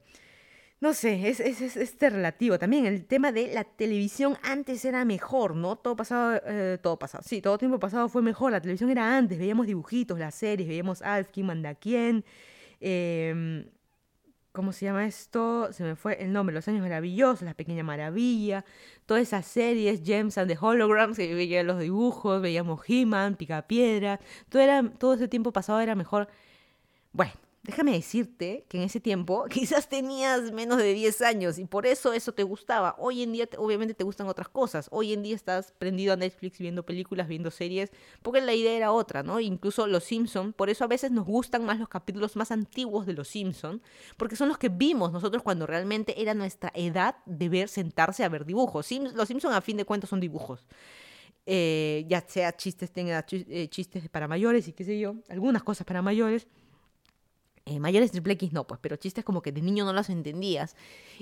no sé, es, es, es relativo. También el tema de la televisión antes era mejor, ¿no? Todo pasado, eh, todo pasado. Sí, todo tiempo pasado fue mejor. La televisión era antes, veíamos dibujitos, las series, veíamos Alf, quién manda quién. Eh, ¿Cómo se llama esto? Se me fue el nombre, Los Años Maravillosos, La Pequeña Maravilla, todas esas series, James and the Holograms, que veía los dibujos, veíamos He-Man, Picapiedra, todo, era, todo ese tiempo pasado era mejor. Bueno, déjame decirte que en ese tiempo quizás tenías menos de 10 años y por eso eso te gustaba. Hoy en día obviamente te gustan otras cosas. Hoy en día estás prendido a Netflix viendo películas, viendo series, porque la idea era otra, ¿no? Incluso Los Simpson, por eso a veces nos gustan más los capítulos más antiguos de Los Simpson, porque son los que vimos nosotros cuando realmente era nuestra edad de ver sentarse a ver dibujos. los Simpson a fin de cuentas son dibujos. Eh, ya sea chistes, tenga eh, chistes para mayores y qué sé yo, algunas cosas para mayores eh, mayores triple X no, pues, pero chistes como que de niño no los entendías.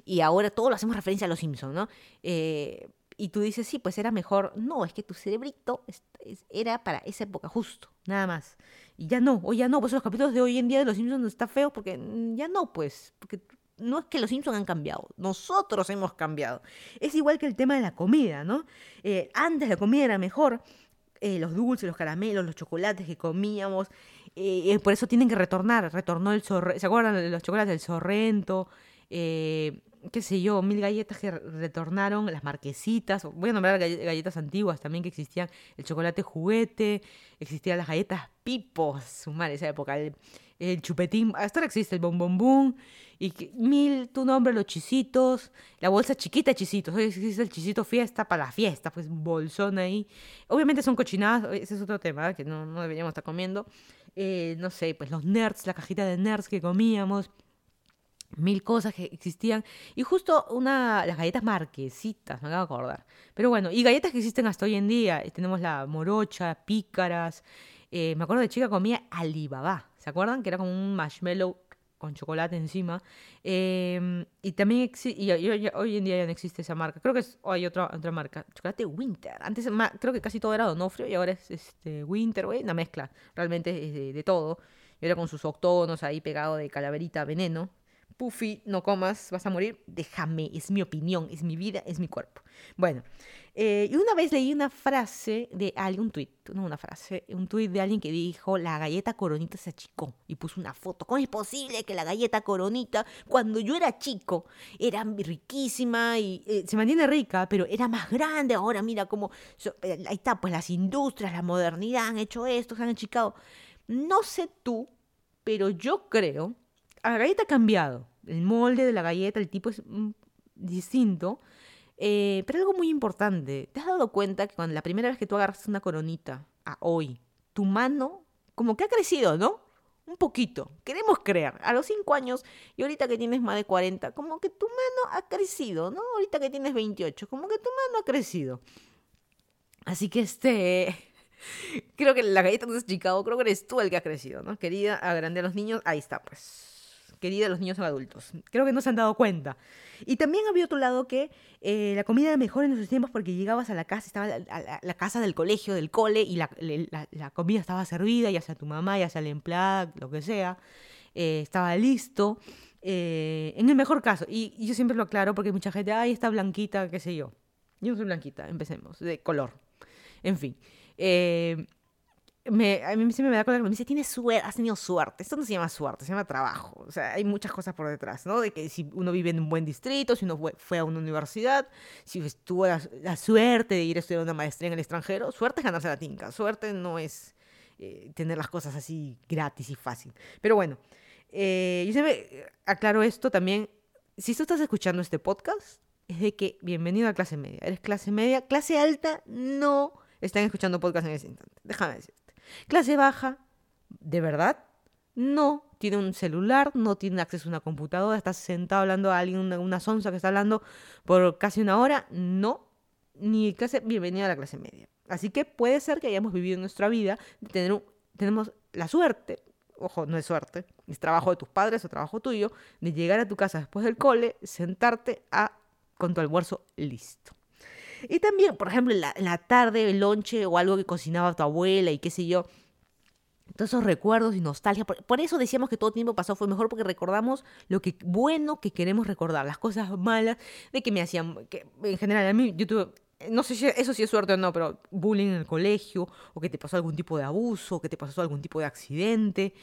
Y ahora todo lo hacemos referencia a los Simpsons, ¿no? Eh, y tú dices, sí, pues era mejor. No, es que tu cerebrito era para esa época justo, nada más. Y ya no, o ya no, pues los capítulos de hoy en día de los Simpsons está feo porque mm, ya no, pues, porque no es que los Simpsons han cambiado, nosotros hemos cambiado. Es igual que el tema de la comida, ¿no? Eh, antes la comida era mejor, los dulces, los caramelos, los chocolates que comíamos, Eh, por eso tienen que retornar. Retornó el Sorrento. ¿Se acuerdan de los chocolates del Sorrento? Eh, qué sé yo, mil galletas que retornaron, las marquesitas, voy a nombrar galletas antiguas también que existían, el chocolate juguete, existían las galletas pipos, sumar esa época, el, chupetín, hasta ahora existe el bombón y mil, tu nombre, los chisitos, la bolsa chiquita de chisitos, hoy existe el chisito fiesta para la fiesta, pues bolsón ahí. Obviamente son cochinadas, ese es otro tema que no, no deberíamos estar comiendo. Eh, no sé, pues los nerds, la cajita de nerds que comíamos mil cosas que existían. Y justo una, las galletas marquesitas, me acabo de acordar. Pero bueno, y galletas que existen hasta hoy en día. Eh, tenemos la morocha, pícaras. Eh, me acuerdo de chica comía Alibaba. ¿Se acuerdan? Que era como un marshmallow con chocolate encima. Em, y también existe, y, hoy en día ya no existe esa marca. Creo que hay otra, otra marca. Chocolate Winter. Antes creo que casi todo era Donofrio y ahora es este, Winter, güey. Una mezcla realmente de, de todo. Y era con sus octonos ahí pegado de calaverita veneno. Puffy, no comas, vas a morir, déjame, es mi opinión, es mi vida, es mi cuerpo. Bueno, eh, y una vez leí una frase de alguien, un tuit, no una frase, un tuit de alguien que dijo, la galleta coronita se achicó y puso una foto. ¿Cómo es posible que la galleta coronita, cuando yo era chico, era riquísima y eh, se mantiene rica, pero era más grande? Ahora mira cómo, eh, ahí está, pues las industrias, la modernidad han hecho esto, se han achicado. No sé tú, pero yo creo la galleta ha cambiado. El molde de la galleta, el tipo es mm, distinto. Eh, pero algo muy importante. ¿Te has dado cuenta que cuando la primera vez que tú agarras una coronita a hoy, tu mano como que ha crecido, ¿no? Un poquito. Queremos creer. A los 5 años y ahorita que tienes más de 40, como que tu mano ha crecido, ¿no? Ahorita que tienes 28, como que tu mano ha crecido. Así que este... Creo que la galleta es Chicago, creo que eres tú el que ha crecido, ¿no? Querida, agrande a los niños, ahí está, pues querida los niños son adultos. Creo que no se han dado cuenta. Y también había otro lado que eh, la comida era mejor en esos tiempos porque llegabas a la casa, estaba la, casa del colegio, del cole, y la, comida estaba servida, ya sea tu mamá, ya sea la empleada, lo que sea, eh, estaba listo. Eh, en el mejor caso, y, y, yo siempre lo aclaro porque mucha gente, ay, está blanquita, qué sé yo. Yo no soy blanquita, empecemos, de color. En fin a mí siempre me da cuenta que me dice, tienes suerte, has tenido suerte. Esto no se llama suerte, se llama trabajo. O sea, hay muchas cosas por detrás, ¿no? De que si uno vive en un buen distrito, si uno fue, a una universidad, si tuvo la, suerte de ir a estudiar una maestría en el extranjero, suerte es ganarse la tinca. Suerte no es eh, tener las cosas así gratis y fácil. Pero bueno, eh, yo siempre aclaro esto también. Si tú estás escuchando este podcast, es de que bienvenido a clase media. Eres clase media, clase alta, no están escuchando podcast en ese instante. Déjame decir. Clase baja, ¿de verdad? No, tiene un celular, no tiene acceso a una computadora, está sentado hablando a alguien, una, sonza que está hablando por casi una hora. No, ni clase, bienvenida a la clase media. Así que puede ser que hayamos vivido en nuestra vida, tenemos la suerte, ojo, no es suerte, es trabajo de tus padres o trabajo tuyo, de llegar a tu casa después del cole, sentarte a, con tu almuerzo listo. Y también, por ejemplo, en la, tarde, el lonche o algo que cocinaba tu abuela y qué sé yo. Todos esos recuerdos y nostalgia. Por, eso decíamos que todo tiempo pasado fue mejor porque recordamos lo que bueno que queremos recordar, las cosas malas de que me hacían, que en general a mí yo tuve, no sé si eso sí es suerte o no, pero bullying en el colegio, o que te pasó algún tipo de abuso, o que te pasó algún tipo de accidente.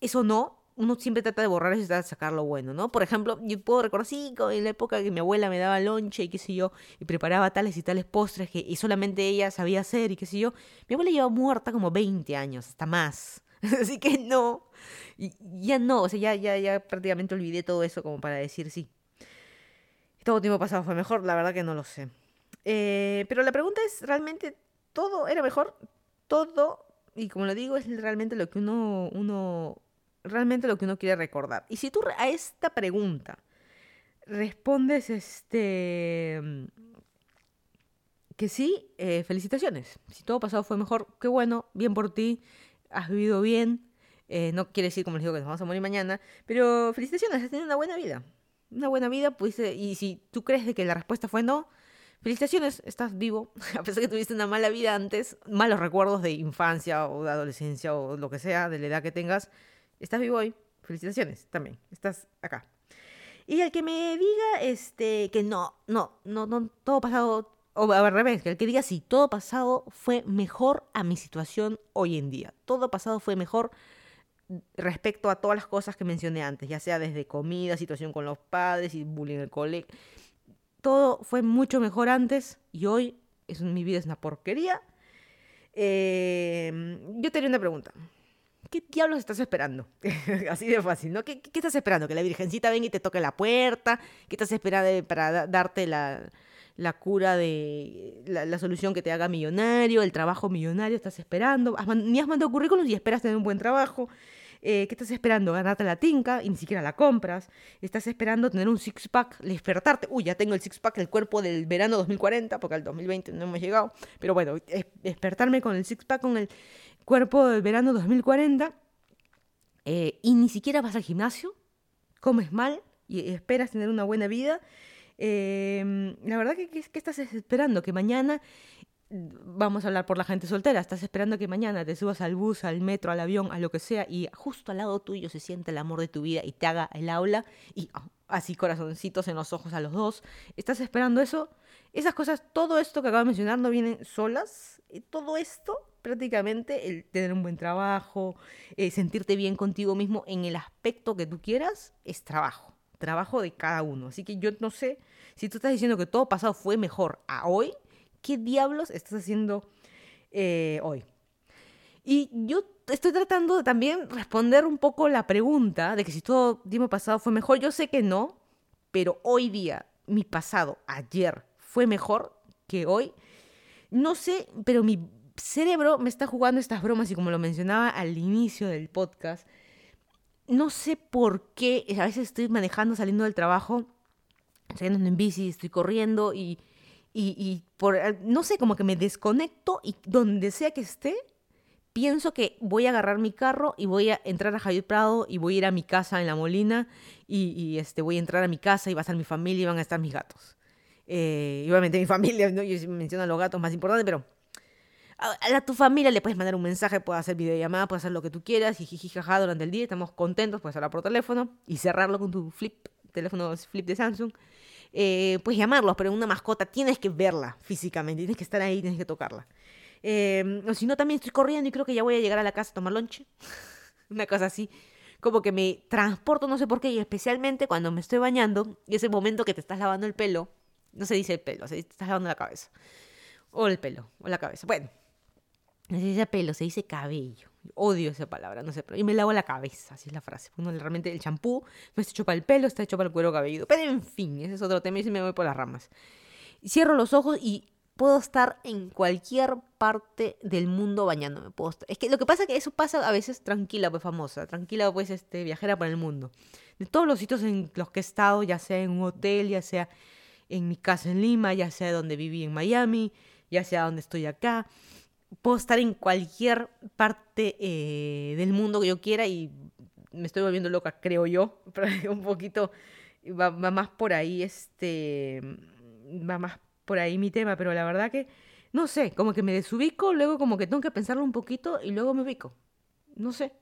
Eso no, uno siempre trata de borrar eso y trata de sacar lo bueno, ¿no? Por ejemplo, yo puedo recordar, sí, en la época que mi abuela me daba lonche y qué sé yo, y preparaba tales y tales postres que y solamente ella sabía hacer y qué sé yo. Mi abuela lleva muerta como 20 años, hasta más. Así que no, y, ya no, o sea, ya, ya, ya prácticamente olvidé todo eso como para decir sí. Todo tiempo pasado fue mejor, la verdad que no lo sé. Eh, pero la pregunta es, ¿realmente todo era mejor? Todo, y como lo digo, es realmente lo que uno, uno realmente lo que uno quiere recordar. Y si tú a esta pregunta respondes este que sí, eh, felicitaciones. Si todo pasado fue mejor, qué bueno, bien por ti, has vivido bien. Eh, no quiere decir, como les digo, que nos vamos a morir mañana, pero felicitaciones, has tenido una buena vida. Una buena vida, pues, y si tú crees de que la respuesta fue no, felicitaciones, estás vivo. A pesar que tuviste una mala vida antes, malos recuerdos de infancia o de adolescencia o lo que sea, de la edad que tengas, estás vivo hoy, felicitaciones también, estás acá. Y el que me diga este, que no, no, no, no, todo pasado, o al revés, que el que diga sí, todo pasado fue mejor a mi situación hoy en día. Todo pasado fue mejor respecto a todas las cosas que mencioné antes, ya sea desde comida, situación con los padres y bullying en el colegio. Todo fue mucho mejor antes y hoy es, mi vida es una porquería. Eh, yo tenía una pregunta. ¿Qué diablos estás esperando? Así de fácil, ¿no? ¿Qué, ¿Qué, estás esperando? ¿Que la Virgencita venga y te toque la puerta? ¿Qué estás esperando para darte la, la cura de la, solución que te haga millonario, el trabajo millonario? ¿Estás esperando? ni has mandado currículum y esperas tener un buen trabajo. Eh, ¿Qué estás esperando? Ganarte la tinca y ni siquiera la compras. Estás esperando tener un six-pack, despertarte. Uy, ya tengo el six-pack, el cuerpo del verano 2040, porque al 2020 no hemos llegado. Pero bueno, despertarme con el six-pack, con el cuerpo del verano 2040. Eh, y ni siquiera vas al gimnasio, comes mal y esperas tener una buena vida. Eh, la verdad que, ¿qué estás esperando? Que mañana vamos a hablar por la gente soltera, estás esperando que mañana te subas al bus, al metro, al avión, a lo que sea, y justo al lado tuyo se siente el amor de tu vida y te haga el aula y ah, así corazoncitos en los ojos a los dos. ¿Estás esperando eso? Esas cosas, todo esto que acabo de mencionar no vienen solas. Todo esto, prácticamente, el tener un buen trabajo, eh, sentirte bien contigo mismo en el aspecto que tú quieras, es trabajo. Trabajo de cada uno. Así que yo no sé si tú estás diciendo que todo pasado fue mejor a hoy ¿Qué diablos estás haciendo eh, hoy? Y yo estoy tratando de también responder un poco la pregunta de que si todo tiempo pasado fue mejor. Yo sé que no, pero hoy día, mi pasado, ayer, fue mejor que hoy. No sé, pero mi cerebro me está jugando estas bromas y como lo mencionaba al inicio del podcast, no sé por qué a veces estoy manejando, saliendo del trabajo, saliendo en bici, estoy corriendo y y, por, eh, no sé, como que me desconecto y donde sea que esté, pienso que voy a agarrar mi carro y voy a entrar a Javier Prado y voy a ir a mi casa en La Molina y, este, voy a entrar a mi casa y va a estar mi familia y van a estar mis gatos. Eh, obviamente mi familia, ¿no? yo menciono a los gatos más importantes, pero a, tu familia le puedes mandar un mensaje, puedes hacer videollamada, puedes hacer lo que tú quieras, y jijijaja durante el día, estamos contentos, puedes hablar por teléfono y cerrarlo con tu flip, teléfono flip de Samsung eh, pues llamarlos, pero una mascota tienes que verla físicamente, tienes que estar ahí, tienes que tocarla. Eh, o si no, también estoy corriendo y creo que ya voy a llegar a la casa a tomar lonche. una cosa así. Como que me transporto, no sé por qué, y especialmente cuando me estoy bañando, y ese momento que te estás lavando el pelo, no se dice el pelo, se dice, te estás lavando la cabeza. O el pelo, o la cabeza. Bueno, no se dice pelo, se dice cabello. Odio esa palabra, no sé, pero y me lavo la cabeza, así es la frase. Uno, realmente el champú no está hecho para el pelo, está hecho para el cuero cabelludo. Pero en fin, ese es otro tema y me voy por las ramas. Cierro los ojos y puedo estar en cualquier parte del mundo bañándome. Puedo Es que lo que pasa es que eso pasa a veces tranquila, pues famosa, tranquila, pues este, viajera por el mundo. De todos los sitios en los que he estado, ya sea en un hotel, ya sea en mi casa en Lima, ya sea donde viví en Miami, ya sea donde estoy acá puedo estar en cualquier parte eh, del mundo que yo quiera y me estoy volviendo loca, creo yo, un poquito va, más por ahí, este, va más por ahí mi tema, pero la verdad que, no sé, como que me desubico, luego como que tengo que pensarlo un poquito y luego me ubico, no sé,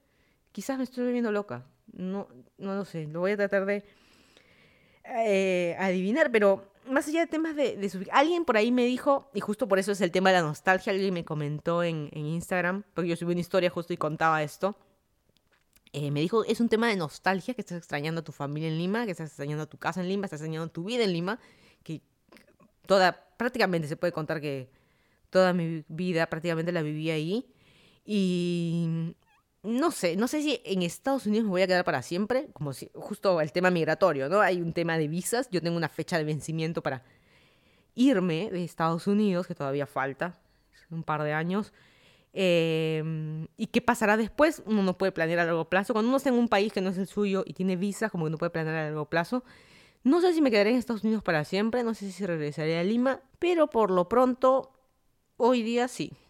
quizás me estoy volviendo loca, no, no lo sé, lo voy a tratar de eh, adivinar, pero más allá de temas de, subir, alguien por ahí me dijo, y justo por eso es el tema de la nostalgia, alguien me comentó en, Instagram, porque yo subí una historia justo y contaba esto. Eh, me dijo, es un tema de nostalgia, que estás extrañando a tu familia en Lima, que estás extrañando a tu casa en Lima, estás extrañando tu vida en Lima, que toda, prácticamente se puede contar que toda mi vida prácticamente la viví ahí. Y no sé, no sé si en Estados Unidos me voy a quedar para siempre, como si justo el tema migratorio, ¿no? Hay un tema de visas, yo tengo una fecha de vencimiento para irme de Estados Unidos, que todavía falta, un par de años. Em, ¿Y qué pasará después? Uno no puede planear a largo plazo. Cuando uno está en un país que no es el suyo y tiene visas, como que no puede planear a largo plazo. No sé si me quedaré en Estados Unidos para siempre, no sé si regresaré a Lima, pero por lo pronto, hoy día sí.